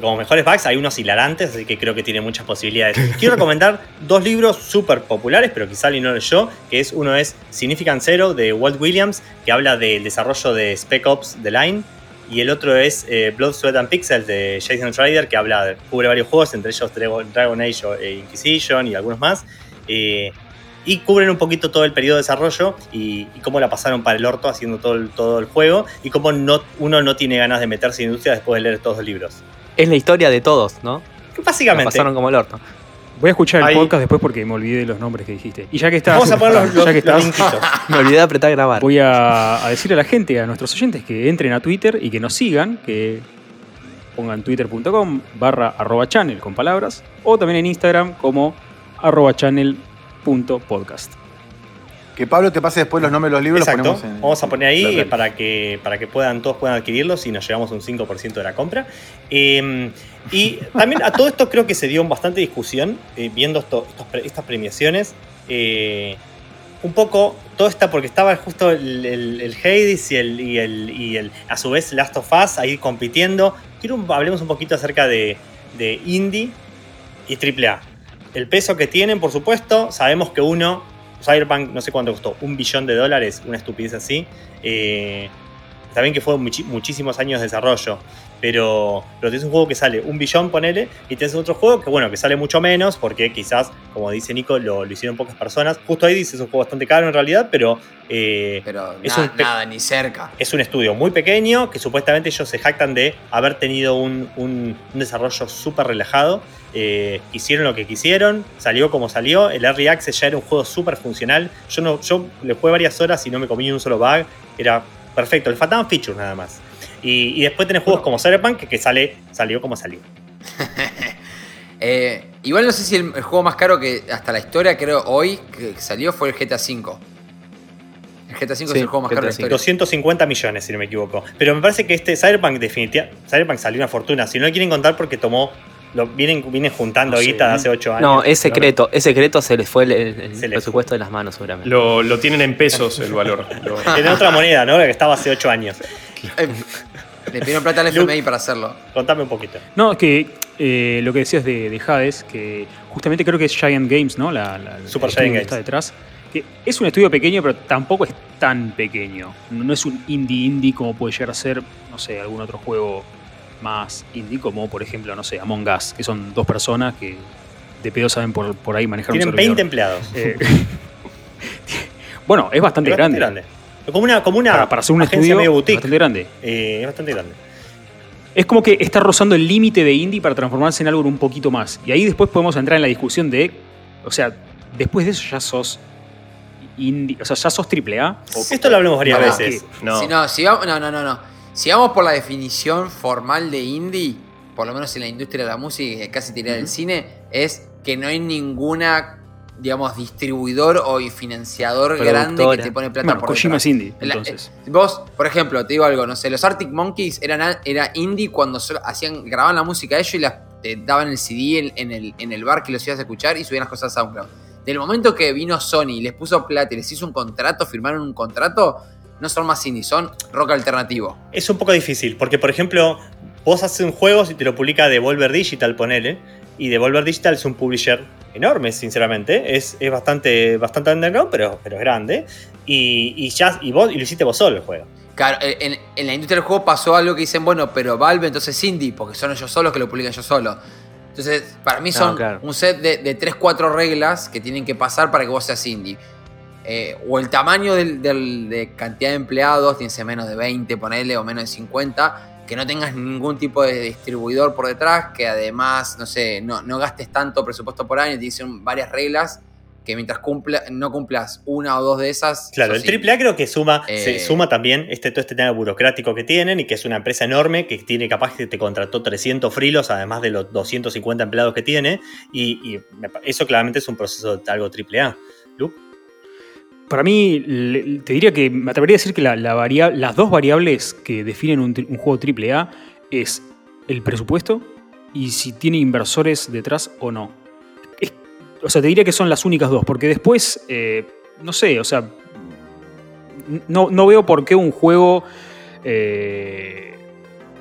como mejores bugs hay unos hilarantes, así que creo que tiene muchas posibilidades. Quiero recomendar dos libros súper populares, pero quizá alguien no leyó, que es uno es Significant Zero de Walt Williams, que habla del desarrollo de Spec Ops The Line, y el otro es eh, Blood, Sweat and Pixels de Jason Schreider, que habla, cubre varios juegos, entre ellos Dragon, Age e Inquisition y algunos más. Eh, y cubren un poquito todo el periodo de desarrollo y, y cómo la pasaron para el orto haciendo todo el, todo el juego y cómo no, uno no tiene ganas de meterse en industria después de leer todos los libros. Es la historia de todos, ¿no? La Básicamente, pasaron como el orto. Voy a escuchar el podcast después porque me olvidé de los nombres que dijiste. Y ya que estás, vamos a poner los, los, ya que estás. Me olvidé de apretar grabar. voy a, a decirle a la gente, a nuestros oyentes, que entren a Twitter y que nos sigan, que pongan twitter.com barra arroba channel con palabras, o también en Instagram como arroba channel.podcast. Que Pablo te pase después los nombres de los libros. los Exacto. ponemos en- Vamos a poner ahí para que, para que puedan, todos puedan adquirirlos y nos llevamos un 5% de la compra. Eh, y también a todo esto creo que se dio bastante discusión eh, viendo esto- estos estas premiaciones. Eh, un poco, todo está porque estaba justo el, el, el Hades y el, y, el, y el, a su vez, Last of Us ahí compitiendo. Quiero hablemos un poquito acerca de, de Indie y AAA. El peso que tienen, por supuesto, sabemos que uno, Cyberpunk, no sé cuánto costó, un billón de dólares, una estupidez así. Eh, bien que fue muchísimos años de desarrollo, pero, pero tienes un juego que sale un billón, ponele, y tienes otro juego que, bueno, que sale mucho menos, porque quizás, como dice Nico, lo, lo hicieron pocas personas. Justo ahí dice, es un juego bastante caro en realidad, pero eh, Pero Es na- un nada, ni cerca. es un estudio muy pequeño que supuestamente ellos se jactan de haber tenido un, un- un desarrollo súper relajado. Eh, hicieron lo que quisieron, salió como salió. El Early Access ya era un juego súper funcional. Yo, no, yo le jugué varias horas y no me comí un solo bug. Era perfecto. Le faltaban features nada más. Y, y después tenés juegos como Cyberpunk que, que sale, salió como salió. Eh, Igual no sé si el, el juego más caro que hasta la historia, creo, hoy, que salió fue el GTA V. El GTA V Sí, es el juego más caro de la historia. 250 millones, si no me equivoco. Pero me parece que este Cyberpunk definitivamente. Cyberpunk salió una fortuna. Si no lo quieren contar porque tomó. Lo, vienen, vienen juntando No sé, guita de hace 8 años. No, es secreto. Es secreto, se les fue el, el- Se presupuesto de las manos, seguramente. Lo, lo tienen en pesos el valor. Lo- Tiene otra moneda, ¿no? La que estaba hace 8 años. Eh, Le pidieron plata al FMI para hacerlo. Contame un poquito. No, que eh, lo que decías de, de Hades, que justamente creo que es Giant Games, ¿no? La, la- Super Giant que Games. está detrás. Que es un estudio pequeño, pero tampoco es tan pequeño. No no es un indie indie como puede llegar a ser, no sé, algún otro juego más indie, como por ejemplo, no sé, Among Us, que son dos personas que de pedo saben por, por ahí manejar Tienen un 20 servidor. empleados. Eh, bueno, es bastante Es bastante grande. Como una, como una Para, para hacer un agencia estudio medio es boutique. bastante grande. Eh, es bastante grande. Es como que está rozando el límite de indie para transformarse en algo un poquito más. Y ahí después podemos entrar en la discusión de, o sea, después de eso ya sos indie, o sea, ya sos AAA. O, Esto lo hablamos varias veces. no. Si no, si vamos, no, no, no, no. Si vamos por la definición formal de indie, por lo menos en la industria de la música y casi tirada del cine, es que no hay ninguna, digamos, distribuidor o financiador grande que te pone plata bueno, por Kojima detrás. es indie, La- entonces. eh, vos, por ejemplo, te digo algo, no sé, los Arctic Monkeys eran, a- era indie cuando hacían, grababan la música ellos y las te daban el CD en, en el, en el bar que los ibas a escuchar y subían las cosas a SoundCloud. Del momento que vino Sony y les puso plata y les hizo un contrato, firmaron un contrato, no son más indie, son rock alternativo. Es un poco difícil, porque por ejemplo, vos haces un juego y te lo publica Devolver Digital, ponele, y Devolver Digital es un publisher enorme, sinceramente. Es, es bastante, bastante underground, pero, pero es grande. Y, y ya, y vos y lo hiciste vos solo el juego. Claro, en, en la industria del juego pasó algo que dicen, bueno, pero Valve entonces es indie, porque son ellos solos que lo publican ellos solos. Entonces, para mí No, son claro. un set de, de 3-4 reglas que tienen que pasar para que vos seas indie. Eh, o el tamaño del, del- de cantidad de empleados, tiene que ser menos de 20, ponele, o menos de 50, que no tengas ningún tipo de distribuidor por detrás, que además, no sé, no, no gastes tanto presupuesto por año, te dicen varias reglas que mientras cumpla, no cumplas una o dos de esas. Claro, el. AAA creo que suma, Eh. se suma también este, todo este tema burocrático que tienen y que es una empresa enorme que tiene capaz que te contrató 300 frilos, además de los 250 empleados que tiene. Y, eso claramente es un proceso de algo AAA. Luke, Para mí, te diría que me atrevería a decir que la, las dos variables que definen un, un juego AAA es el presupuesto y si tiene inversores detrás o no. Es- o sea, te diría que son las únicas dos, porque después, eh, no sé, o sea, no, no veo por qué un juego eh,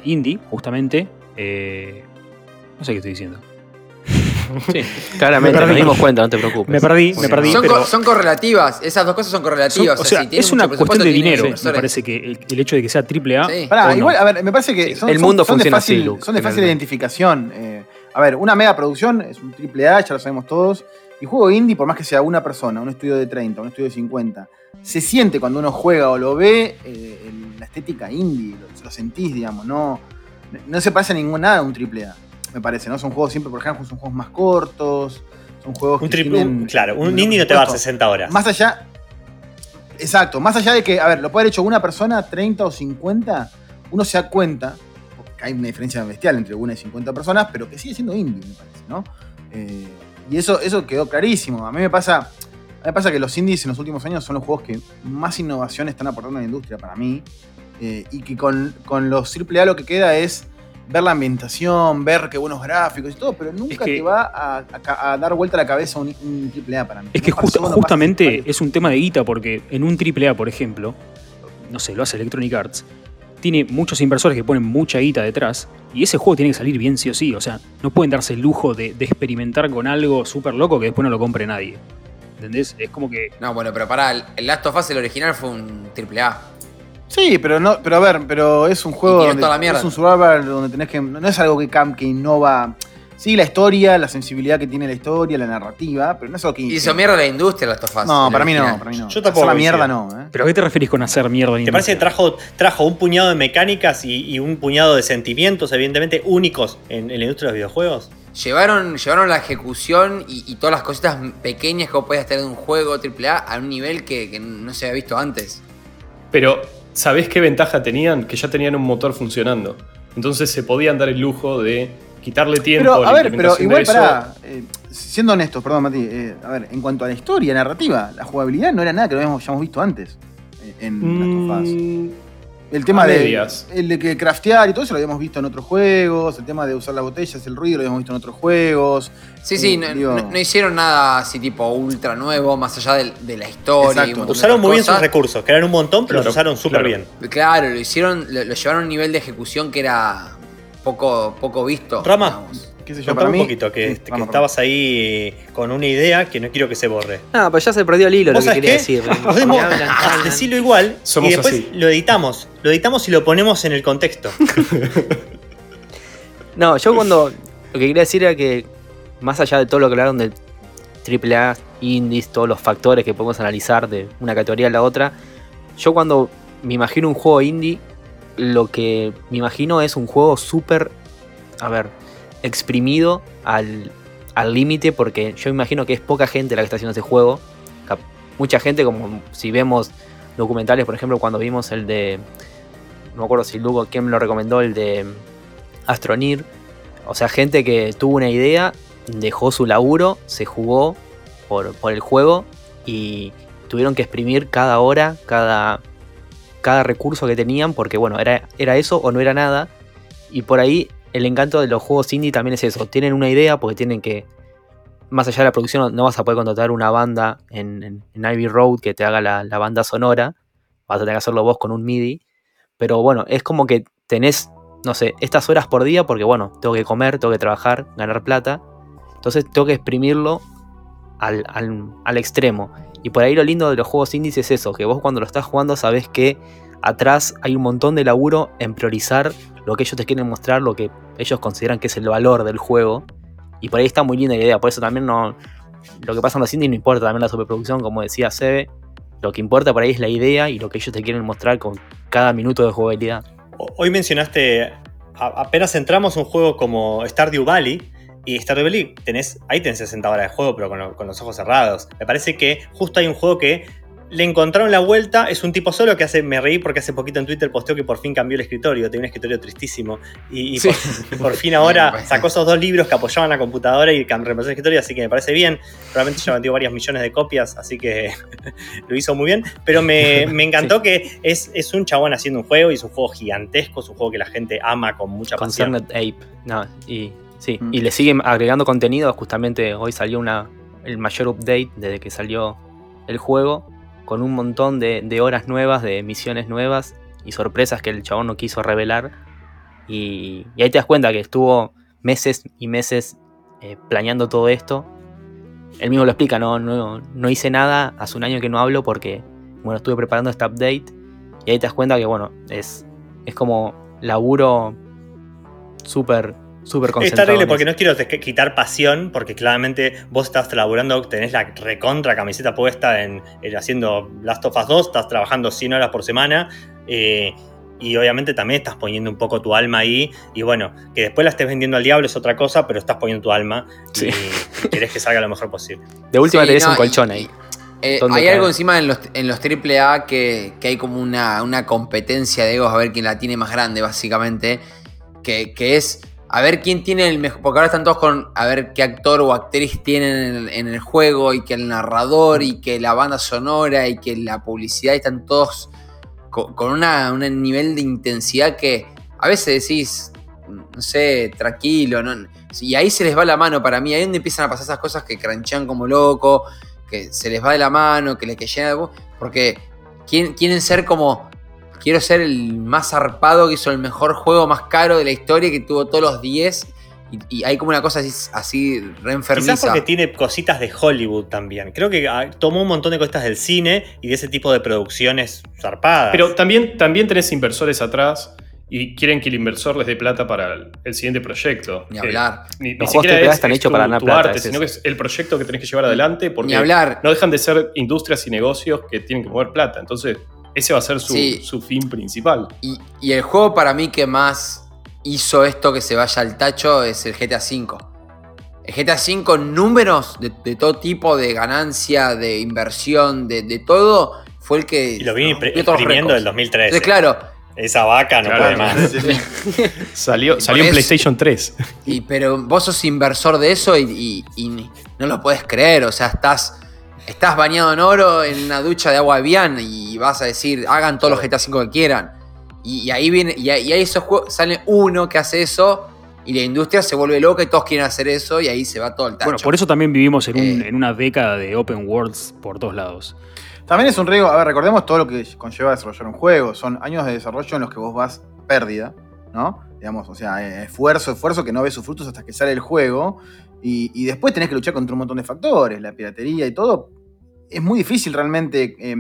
indie, justamente, eh, no sé qué estoy diciendo. Sí, claramente, Me perdí. nos dimos cuenta, no te preocupes. Me perdí, me perdí. Son, pero- co- son correlativas, esas dos cosas son Son- correlativas. o sea, si tienes es una cuestión de dinero, me parece que el, el hecho de que sea AAA. Sí. Pará, o no. igual, a ver, me parece que son, El mundo son de funciona fácil, así, Luke, son de fácil identificación. eh, a ver, una mega producción es un triple A, ya lo sabemos todos. Y juego indie, por más que sea una persona, un estudio de 30, un estudio de 50, se siente cuando uno juega o lo ve eh, el- la estética indie, lo, lo sentís, digamos. No, no se parece a ningún nada a un triple A, me parece, ¿no? Son juegos siempre, por ejemplo, son juegos más cortos, son juegos un que triple, tienen- un- claro, un indie no te va a dar presupuesto. 60 horas. Más allá. Exacto, más allá de que, a ver, lo puede haber hecho una persona, 30 o 50, uno se da cuenta, porque hay una diferencia bestial entre una y 50 personas, pero que sigue siendo indie, me parece, ¿no? Eh, y eso, eso quedó clarísimo. A mí me pasa. A mí me pasa que los indies en los últimos años son los juegos que más innovación están aportando a la industria para mí. eh, y que con, con los AAA lo que queda es ver la ambientación, ver qué buenos gráficos y todo, pero nunca que- te va a, a- a dar vuelta la cabeza un, un AAA para mí. Es que No pasó, justamente es un tema de guita, porque en un AAA, por ejemplo, no sé, lo hace Electronic Arts, tiene muchos inversores que ponen mucha guita detrás, y ese juego tiene que salir bien sí o sí. O sea, no pueden darse el lujo de, de experimentar con algo súper loco que después no lo compre nadie. ¿Entendés? Es como que. No, bueno, pero pará, el- el Last of Us, el original, fue un triple A. Sí, pero no, pero a ver, pero es un juego donde toda la mierda. es un survival donde tenés que. No es algo que, cam- que innova. Sí, la historia, la sensibilidad que tiene la historia, la narrativa, pero no es algo que. Y hizo mierda la industria Last of Us. No, para mí no, para mí no. Yo tampoco la mierda no, ¿eh? ¿Pero a qué te referís con hacer mierda? en ¿Te parece que trajo, trajo un puñado de mecánicas y, y un puñado de sentimientos, evidentemente, únicos en, en la industria de los videojuegos? Llevaron, llevaron la ejecución y, y todas las cositas pequeñas que vos podías tener de un juego AAA a un nivel que, que no se había visto antes. Pero, ¿sabés qué ventaja tenían? Que ya tenían un motor funcionando. Entonces se podían dar el lujo de quitarle tiempo. Pero, la a ver, pero igual para. siendo honestos, perdón, Mati. eh, a ver, en cuanto a la historia, narrativa, la jugabilidad no era nada que lo habíamos, hayamos visto antes. eh, En Us. Mm, El tema de, el de que craftear y todo eso lo habíamos visto en otros juegos. El tema de usar las botellas, el ruido, lo habíamos visto en otros juegos. Sí, sí, Eh, no, digo- no- no hicieron nada así tipo ultra nuevo, más allá del- de, la historia. y de Usaron muy bien sus recursos, que eran un montón, pero Claro, los usaron súper claro. bien. Claro, lo hicieron, lo, lo llevaron a un nivel de ejecución que era poco, poco visto. Rama. digamos. ¿Qué sé yo? Para mí. un poquito, que, Sí, que vamos, estabas ahí con una idea que no quiero que se borre. No, pues ya se perdió el hilo lo ¿Vos que quería qué? decir. Podemos decirlo igual Somos y después así. lo editamos. Lo editamos y lo ponemos en el contexto. No, yo cuando. Lo que quería decir era que, más allá de todo lo que hablaron del AAA, indies, todos los factores que podemos analizar de una categoría a la otra, yo cuando me imagino un juego indie, lo que me imagino es un juego súper. A ver, exprimido al límite, porque yo imagino que es poca gente la que está haciendo ese juego. Mucha gente, como si vemos documentales, por ejemplo, cuando vimos el de. No me acuerdo si Lugo, quién me lo recomendó, el de Astronir. O sea, gente que tuvo una idea, dejó su laburo, se jugó por, por el juego y tuvieron que exprimir cada hora, cada, cada recurso que tenían, porque bueno, era, era eso o no era nada. Y por ahí el encanto de los juegos indie también es eso. Tienen una idea porque tienen que, más allá de la producción, no vas a poder contratar una banda en, Ivy Road que te haga la, la banda sonora. Vas a tener que hacerlo vos con un MIDI. Pero bueno, es como que tenés, no sé, estas horas por día porque bueno, tengo que comer, tengo que trabajar, ganar plata. Entonces tengo que exprimirlo al, al- al extremo. Y por ahí lo lindo de los juegos indies es eso, que vos cuando lo estás jugando sabés que atrás hay un montón de laburo en priorizar lo que ellos te quieren mostrar, lo que ellos consideran que es el valor del juego. Y por ahí está muy linda la idea, por eso también no... Lo que pasa en los indies no importa también la superproducción, como decía Sebe. Lo que importa por ahí es la idea y lo que ellos te quieren mostrar con cada minuto de jugabilidad. Hoy mencionaste, apenas entramos un juego como Stardew Valley. Y Stardew Valley, tenés, ahí tenés 60 horas de juego, pero con los ojos cerrados. Me parece que justo hay un juego que le encontraron la vuelta. Es un tipo solo que hace, me reí porque hace poquito en Twitter posteó que por fin cambió el escritorio. Tenía un escritorio tristísimo. Y, y Sí. por, por fin ahora sacó esos dos libros que apoyaban la computadora y reemplazó el escritorio. Así que me parece bien. Realmente ya vendió varios millones de copias, así que lo hizo muy bien. Pero me, me encantó que es, es un chabón haciendo un juego y es un juego gigantesco. Es un juego que la gente ama con mucha pasión. Concerned Ape. No, y sí, Mm. y le siguen agregando contenido. Justamente hoy salió una, el mayor update desde que salió el juego, con un montón de, horas nuevas, de misiones nuevas y sorpresas que el chabón no quiso revelar. Y, y ahí te das cuenta que estuvo meses y meses eh, planeando todo esto. Él mismo lo explica, no, no, no hice nada, hace un año que no hablo porque bueno, estuve preparando este update. Y ahí te das cuenta que bueno, es, es como laburo súper, súper Es concentrado. terrible en porque no quiero quitar pasión, porque claramente vos estás laburando, tenés la recontra camiseta puesta en, en haciendo Last of Us 2, estás trabajando 100 horas por semana. eh, y obviamente también estás poniendo un poco tu alma ahí. Y bueno, que después la estés vendiendo al diablo es otra cosa, pero estás poniendo tu alma y, Sí. y querés que salga lo mejor posible. De última Sí, tenés no, un colchón y- ahí. Eh, ¿Dónde hay caer? algo encima en los, en los AAA que, que hay como una, una competencia de egos a ver quién la tiene más grande, básicamente. Que, que es a ver quién tiene el mejor. Porque ahora están todos con a ver qué actor o actriz tienen en el, juego, y que el narrador, y que la banda sonora, y que la publicidad, están todos co- con, una, un nivel de intensidad que a veces decís, no sé, tranquilo, ¿no? Y ahí se les va la mano para mí, ahí donde empiezan a pasar esas cosas que cranchan como loco, que se les va de la mano, que les que llena de porque quieren, quieren ser como, quiero ser el más zarpado que hizo el mejor juego más caro de la historia, que tuvo todos los 10, y, y hay como una cosa así, así re Quizás enfermiza. porque tiene cositas de Hollywood también. Creo que ah, tomó un montón de cosas del cine y de ese tipo de producciones zarpadas. Pero también, también tenés inversores atrás y quieren que el inversor les dé plata para el, el siguiente proyecto. Ni hablar. Ni, ni Los juegos siquiera es, están es hechos para ganar tu plata, arte, es sino que es el proyecto que tenés que llevar adelante porque Ni hablar. no dejan de ser industrias y negocios que tienen que mover plata. Entonces, ese va a ser su, Sí. su fin principal. Y, y el juego para mí que más hizo esto que se vaya al tacho es el GTA V. El GTA V, números de, de todo tipo, de ganancia, de inversión, de, de todo, fue el que. y lo exprimiendo récords. del 2013. Entonces, claro, Esa vaca no Claro. puede más. Salió, salió en PlayStation 3. Y, pero vos sos inversor de eso y, y- y no lo puedes creer. O sea, estás, estás bañado en oro en una ducha de agua Evian y vas a decir, hagan todos los GTA V que quieran. Y, y ahí viene, y, ahí y ahí esos juegos, sale uno que hace eso y la industria se vuelve loca y todos quieren hacer eso y ahí se va todo el tacho. Bueno, por eso también vivimos en, un- Eh. en una década de open worlds por todos lados. También es un riesgo, a ver, recordemos todo lo que conlleva desarrollar un juego. Son años de desarrollo en los que vos vas pérdida, ¿no? Digamos, o sea, eh, esfuerzo, esfuerzo que no ves sus frutos hasta que sale el juego. Y, y después tenés que luchar contra un montón de factores, la piratería y todo. Es muy difícil realmente eh,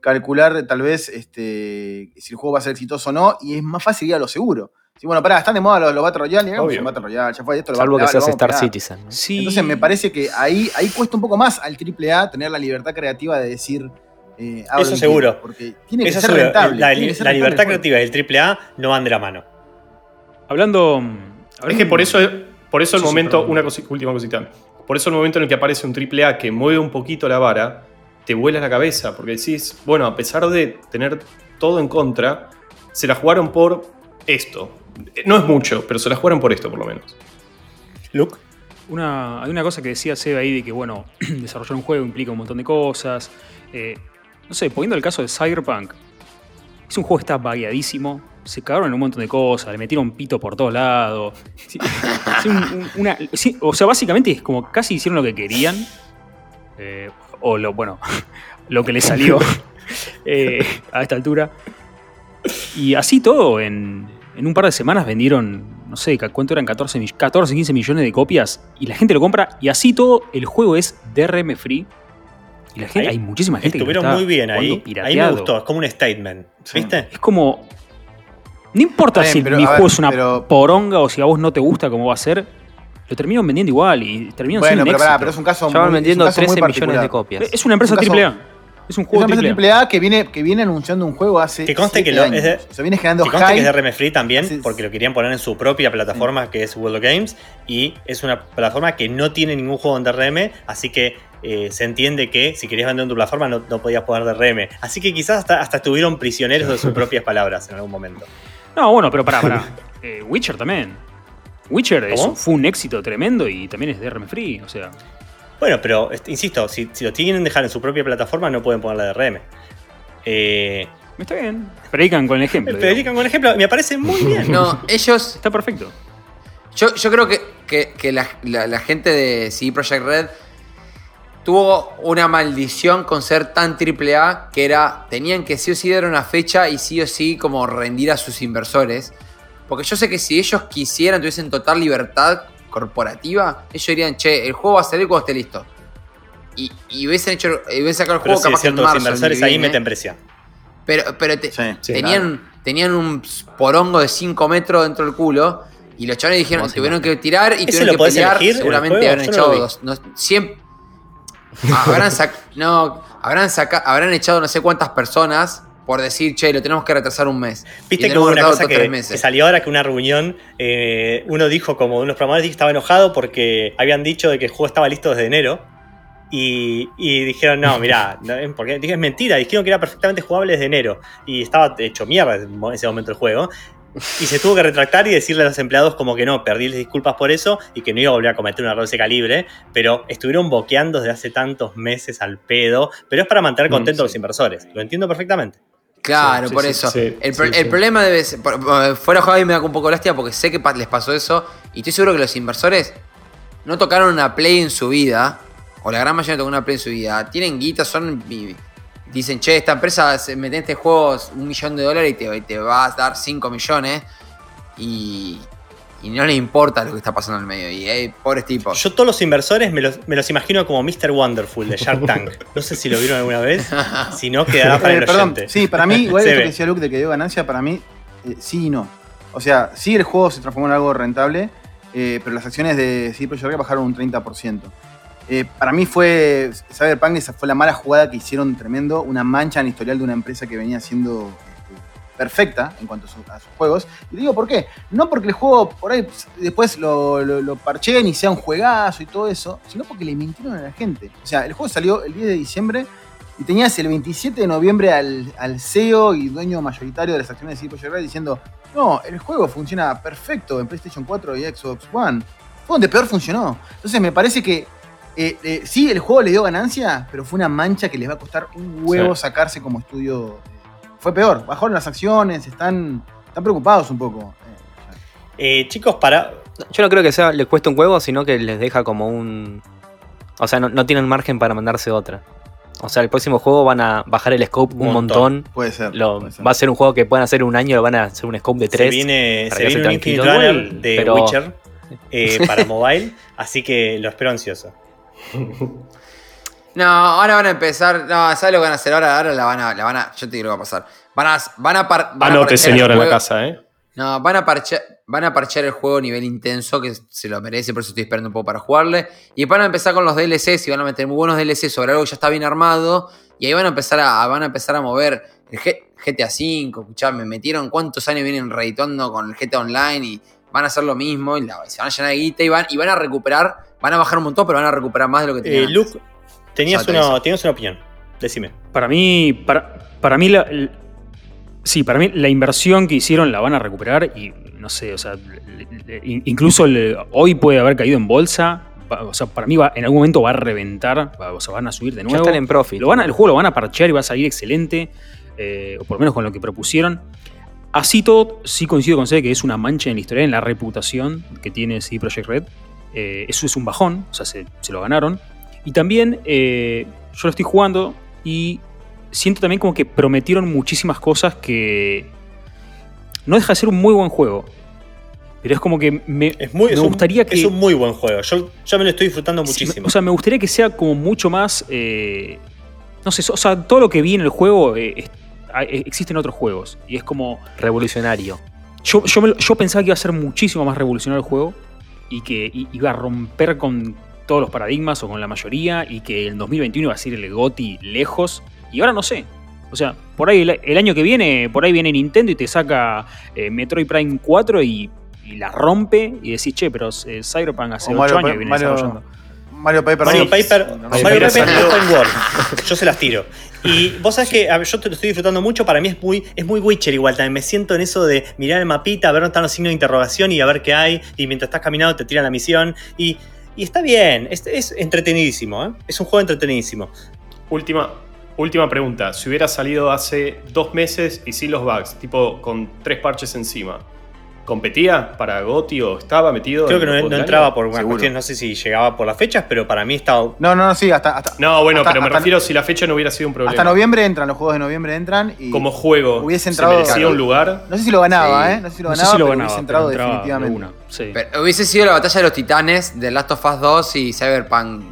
calcular tal vez este, si el juego va a ser exitoso o no, y es más fácil ir a lo seguro. Si, bueno, pará, están de moda los, los Battle Royale, digamos, Battle Royale, ya fue, esto lo Salvo va- que seas Star. Citizen. ¿no? Sí. Entonces me parece que ahí, ahí cuesta un poco más al AAA tener la libertad creativa de decir. eh, Eso seguro. Porque tiene que Eso ser seguro, rentable. La, tiene que ser la rentable libertad creativa y el AAA no van de la mano. Hablando. Es que por eso, por eso el Sí, sí, momento, una cosi- última cosita. Por eso el momento en el que aparece un AAA que mueve un poquito la vara, te vuela la cabeza, porque decís, bueno, a pesar de tener todo en contra, se la jugaron por esto. No es mucho, pero se la jugaron por esto, por lo menos. Luke. Una, hay una cosa que decía Seba ahí de que, bueno, desarrollar un juego implica un montón de cosas. Eh, no sé, poniendo el caso de Cyberpunk, es un juego que está vagueadísimo. Se cagaron en un montón de cosas, le metieron pito por todos lados. Sí, sí, un- un- una- sí, o sea, básicamente es como casi hicieron lo que querían. eh, o lo, bueno, lo que les salió eh, a esta altura. Y así todo, en, en un par de semanas vendieron, no sé, ¿cuánto eran? 14, mi- 14, 15 millones de copias. Y la gente lo compra. Y así todo, el juego es DRM free. Y la gente, Ahí hay muchísima gente Estuvieron que lo está muy bien ahí. Ahí me gustó, es como un statement. ¿Viste? Es como. No importa si pero, mi a juego ver, es una pero- poronga o si a vos no te gusta cómo va a ser. Lo terminan vendiendo igual y terminan Bueno, siendo pero, pará, pero es un caso Ya muy, es un vendiendo caso muy 13 millones particular. de copias. Es una empresa Es un caso- AAA. Es un Es juego una empresa AAA. AAA que viene, que viene anunciando un juego hace. Que conste que lo- es años. de- O sea, viene generando Que conste que es hype. DRM Free también, Sí, porque lo querían poner en su propia plataforma, que es World of Games, y es una plataforma que no tiene ningún juego en DRM, así que eh, se entiende que si querías vender en tu plataforma no, no podías poner DRM. Así que quizás hasta, hasta estuvieron prisioneros de sus propias palabras en algún momento. No, bueno, pero pará, pará. Eh, Witcher también. Witcher es- ¿Cómo? fue un éxito tremendo y también es DRM free. O sea, Bueno, pero este, insisto, si, si lo tienen que dejar en su propia plataforma, no pueden poner la DRM. Eh, está bien. Predican con el ejemplo. digamos. Predican con ejemplo, me parece muy bien. No, ellos Está perfecto. Yo, yo creo que, que- que la, la- la gente de CD Projekt Red tuvo una maldición con ser tan triple A que era, tenían que sí o sí dar una fecha y sí o sí como rendir a sus inversores. Porque yo sé que si ellos quisieran, tuviesen total libertad corporativa, ellos dirían, che, el juego va a salir cuando esté listo. Y, y hubiesen hecho, y hubiesen sacado el pero juego sí, es capaz que en cierto, los marzo. del inversores ahí viene. meten presión. Pero, pero te- Sí, sí, tenían, tenían un porongo de 5 metros dentro del culo. Y los chavales dijeron, ¿Cómo se tuvieron que tirar y ¿Ese tuvieron lo que pelear. en Seguramente habrán echado dos. No, siempre, habrán, sac- no, habrán, habrán echado no sé cuántas personas por decir, che, lo tenemos que retrasar un mes. Viste que hubo una cosa salió ahora que una reunión, eh, uno dijo como unos programadores que estaba enojado porque habían dicho de que el juego estaba listo desde enero. Y, y dijeron, no, mirá, no, porque es mentira, dijeron que era perfectamente jugable desde enero. Y estaba hecho mierda en ese momento el juego. Y se tuvo que retractar y decirle a los empleados como que no, perdíles disculpas por eso y que no iba a volver a cometer un error de ese calibre. Pero estuvieron boqueando desde hace tantos meses al pedo. Pero es para mantener Mm, contentos a los inversores. Lo entiendo perfectamente. Claro, Sí, por sí, eso. sí, el, pro- sí, el sí. problema debe ser. por- fuera de juego, a mí me da un poco lástima porque sé que les pasó eso. Y estoy seguro que los inversores no tocaron una Play en su vida. O la gran mayoría no tocó una Play en su vida. Tienen guita, son. Dicen, che, esta empresa mete este juego un millón de dólares y te, y te va a dar 5 millones. Y. Y no les importa lo que está pasando en el medio. Y eh, pobres tipos. Yo todos los inversores me los, me los imagino como Mr. Wonderful de Shark Tank. No sé si lo vieron alguna vez. Si no, quedará para Eh, el perdón, oyente. sí, para mí, igual esto que decía Luke de que dio ganancia, para mí, eh, sí y no. O sea, sí el juego se transformó en algo rentable, eh, pero las acciones de CD Projekt bajaron un 30%. Eh, para mí fue, Cyberpunk esa fue la mala jugada que hicieron tremendo, una mancha en el historial de una empresa que venía siendo este, perfecta en cuanto a, su- a sus juegos. Y digo, ¿por qué? No porque el juego por ahí después lo, lo, lo y sea un juegazo y todo eso, sino porque le mintieron a la gente. O sea, el juego salió el 10 de diciembre Y tenías el 27 de noviembre al, CEO y dueño mayoritario de las acciones de CD Red diciendo, no, el juego funciona perfecto en PlayStation 4 y Xbox One. Fue donde peor funcionó. Entonces me parece que eh, eh, sí, el juego le dio ganancia, pero fue una mancha que les va a costar un huevo Sí. sacarse como estudio. Fue peor, bajaron las acciones, están, están preocupados un poco. Eh, Eh, chicos, para. Yo no creo que sea les cueste un huevo, sino que les deja como un. O sea, no, no tienen margen para mandarse otra. O sea, el próximo juego van a bajar el scope un, Un montón. montón. puede ser. Lo- puede ser. va a ser un juego que puedan hacer un año, lo van a hacer un scope de Se tres. viene, para se viene un Infinite. Runner de pero- Witcher eh, para mobile, así que lo espero ansioso. No, ahora van a empezar. No, ¿sabes lo que van a hacer ahora? Ahora la van a. La van a yo te digo lo que va a pasar. Van a. Van a, par- van a Anote, el señor, en la casa, ¿eh? No, van a, parchear, van a parchear el juego a nivel intenso, que se lo merece, por eso estoy esperando un poco para jugarle. Y van a empezar con los DLCs y van a meter muy buenos DLCs sobre algo que ya está bien armado. Y ahí van a empezar a, van a, empezar a mover el G- GTA V. Escuchá, me metieron cuántos años vienen reeditando con el GTA Online y van a hacer lo mismo. Y la- se van a llenar de guita y van, y van a recuperar. Van a bajar un montón, pero van a recuperar más de lo que tenían. Eh, antes. Luke, tenías una, tenías una opinión. Decime. Para mí, para, para mí la, sí, para mí la inversión que hicieron la van a recuperar y no sé, o sea, incluso el- hoy puede haber caído en bolsa, o sea, para mí va, en algún momento va a reventar, va- o sea, van a subir de Ya nuevo. están en profit. Lo van a- el juego lo van a parchear y va a salir excelente, eh, o por lo menos con lo que propusieron. Así todo, sí coincido con C que es una mancha en la historia, en la reputación que tiene CD Projekt Red. Eh, eso es un bajón, o sea, se, se lo ganaron. Y también eh, yo lo estoy jugando y siento también como que prometieron muchísimas cosas que no deja de ser un muy buen juego. Pero es como que me, Es, muy, me es, un, gustaría que... es un muy buen juego. Yo ya me lo estoy disfrutando muchísimo. O sea, me gustaría que sea como mucho más. eh, no sé, o sea, todo lo que vi en el juego eh, eh, existe en otros juegos. Y es como. Revolucionario. Yo, yo, me yo pensaba que iba a ser muchísimo más revolucionario el juego y que iba a romper con todos los paradigmas o con la mayoría y que el 2021 iba a ser el GOTI lejos. Y ahora no sé. O sea, por ahí el, el año que viene, por ahí viene Nintendo y te saca eh, Metroid Prime 4 y, y la rompe y decís, che, pero eh, Cyberpunk hace O 8 Mario años que viene Mario- desarrollando. Mario Paper Mario Mario Paper, No, Mario hubiera Paper. Open World. Yo se las tiro. Y vos sabés que yo te lo estoy disfrutando mucho. Para mí es muy, es muy Witcher igual. También me siento en eso de mirar el mapita, ver dónde están los signos de interrogación y a ver qué hay. Y mientras estás caminando te tiran la misión. Y, y está bien. Es, es entretenidísimo. ¿eh? Es un juego entretenidísimo. Última, última pregunta. Si hubiera salido hace dos meses y sin los bugs, tipo con tres parches encima, ¿competía para GOTY o estaba metido? Creo que no, entraba por una cuestión. No sé si llegaba por las fechas, pero para mí estaba. No, no, no, sí, hasta, hasta, No, bueno, hasta- pero me hasta- refiero si la fecha no hubiera sido un problema. hasta noviembre entran, los juegos de noviembre entran y Como juego, Hubiese ¿se entrado- merecía Claro. un lugar? no sé si lo ganaba, Sí. ¿eh? No sé si lo No sé ganaba, si lo pero ganaba, hubiese entrado definitivamente. una. Sí. Pero hubiese sido la batalla de los titanes de Last of Us 2 y Cyberpunk.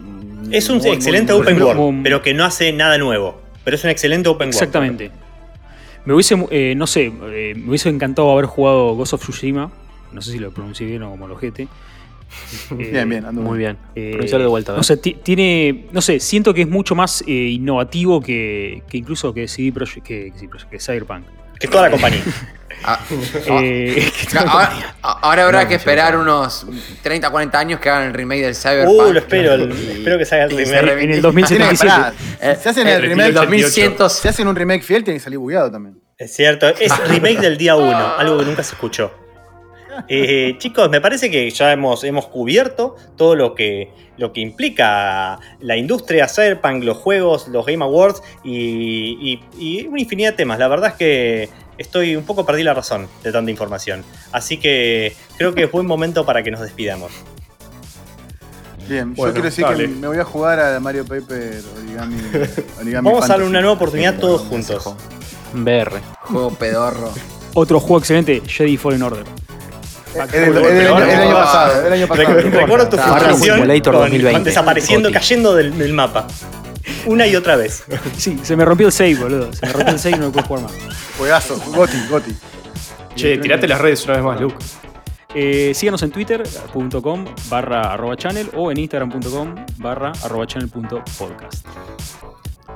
Es un muy, muy, excelente muy open bueno. world, pero que no hace nada nuevo. Pero es un excelente open world. Exactamente. Me hubiese, eh, no sé, eh, me hubiese encantado haber jugado Ghost of Tsushima. No sé si lo pronuncié bien o como el ojete. Eh, Bien, bien, ando Muy bien. bien. eh, Pronunciarlo de vuelta. No sé, ti- tiene. No sé, siento que es mucho más eh, innovativo que, que incluso que CD Projekt, que, que Cyberpunk. Que toda la compañía. Ah, Eh, todo- ahora, ahora habrá No, que esperar unos 30, 40 años que hagan el remake del Uh, Cyberpunk. lo espero. el- espero que salga el Y se remake. en el Tiene que- 2077. pará, Eh, Si hacen eh, el el remake, 2100. si hacen un remake fiel, tiene que salir bugueado también. Es cierto, es remake del día 1, algo que nunca se escuchó. Eh, chicos, me parece que ya hemos, hemos cubierto todo lo que, lo que implica la industria Cyberpunk, los juegos, los Game Awards y, y- y una infinidad de temas. La verdad es que estoy un poco perdí la razón de tanta información. Así que creo que es buen momento para que nos despidamos. Bien, Bueno, yo quiero decir dale. que me voy a jugar a Mario Paper Origami. Origami Vamos a darle una nueva oportunidad todos juntos. BR. Juego pedorro. Otro juego excelente, Jedi Fallen Order. Es del año- el año pasado, el año pasado. Recu- Recuerdo tu frustración Simulator con- 2020. con desapareciendo, cayendo del, del mapa. Una y otra vez. Sí, se me rompió el save, boludo. Se me rompió el save y no lo puedo jugar más. Juegazo, Goti, Goti. Che, tirate las redes una vez más, Luke. Eh, síganos en twitter.com barra arroba channel o en instagram.com barra arroba channel punto podcast.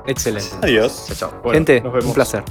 Excelente. Adiós. Chao, chao. Bueno, Gente, nos vemos. un placer.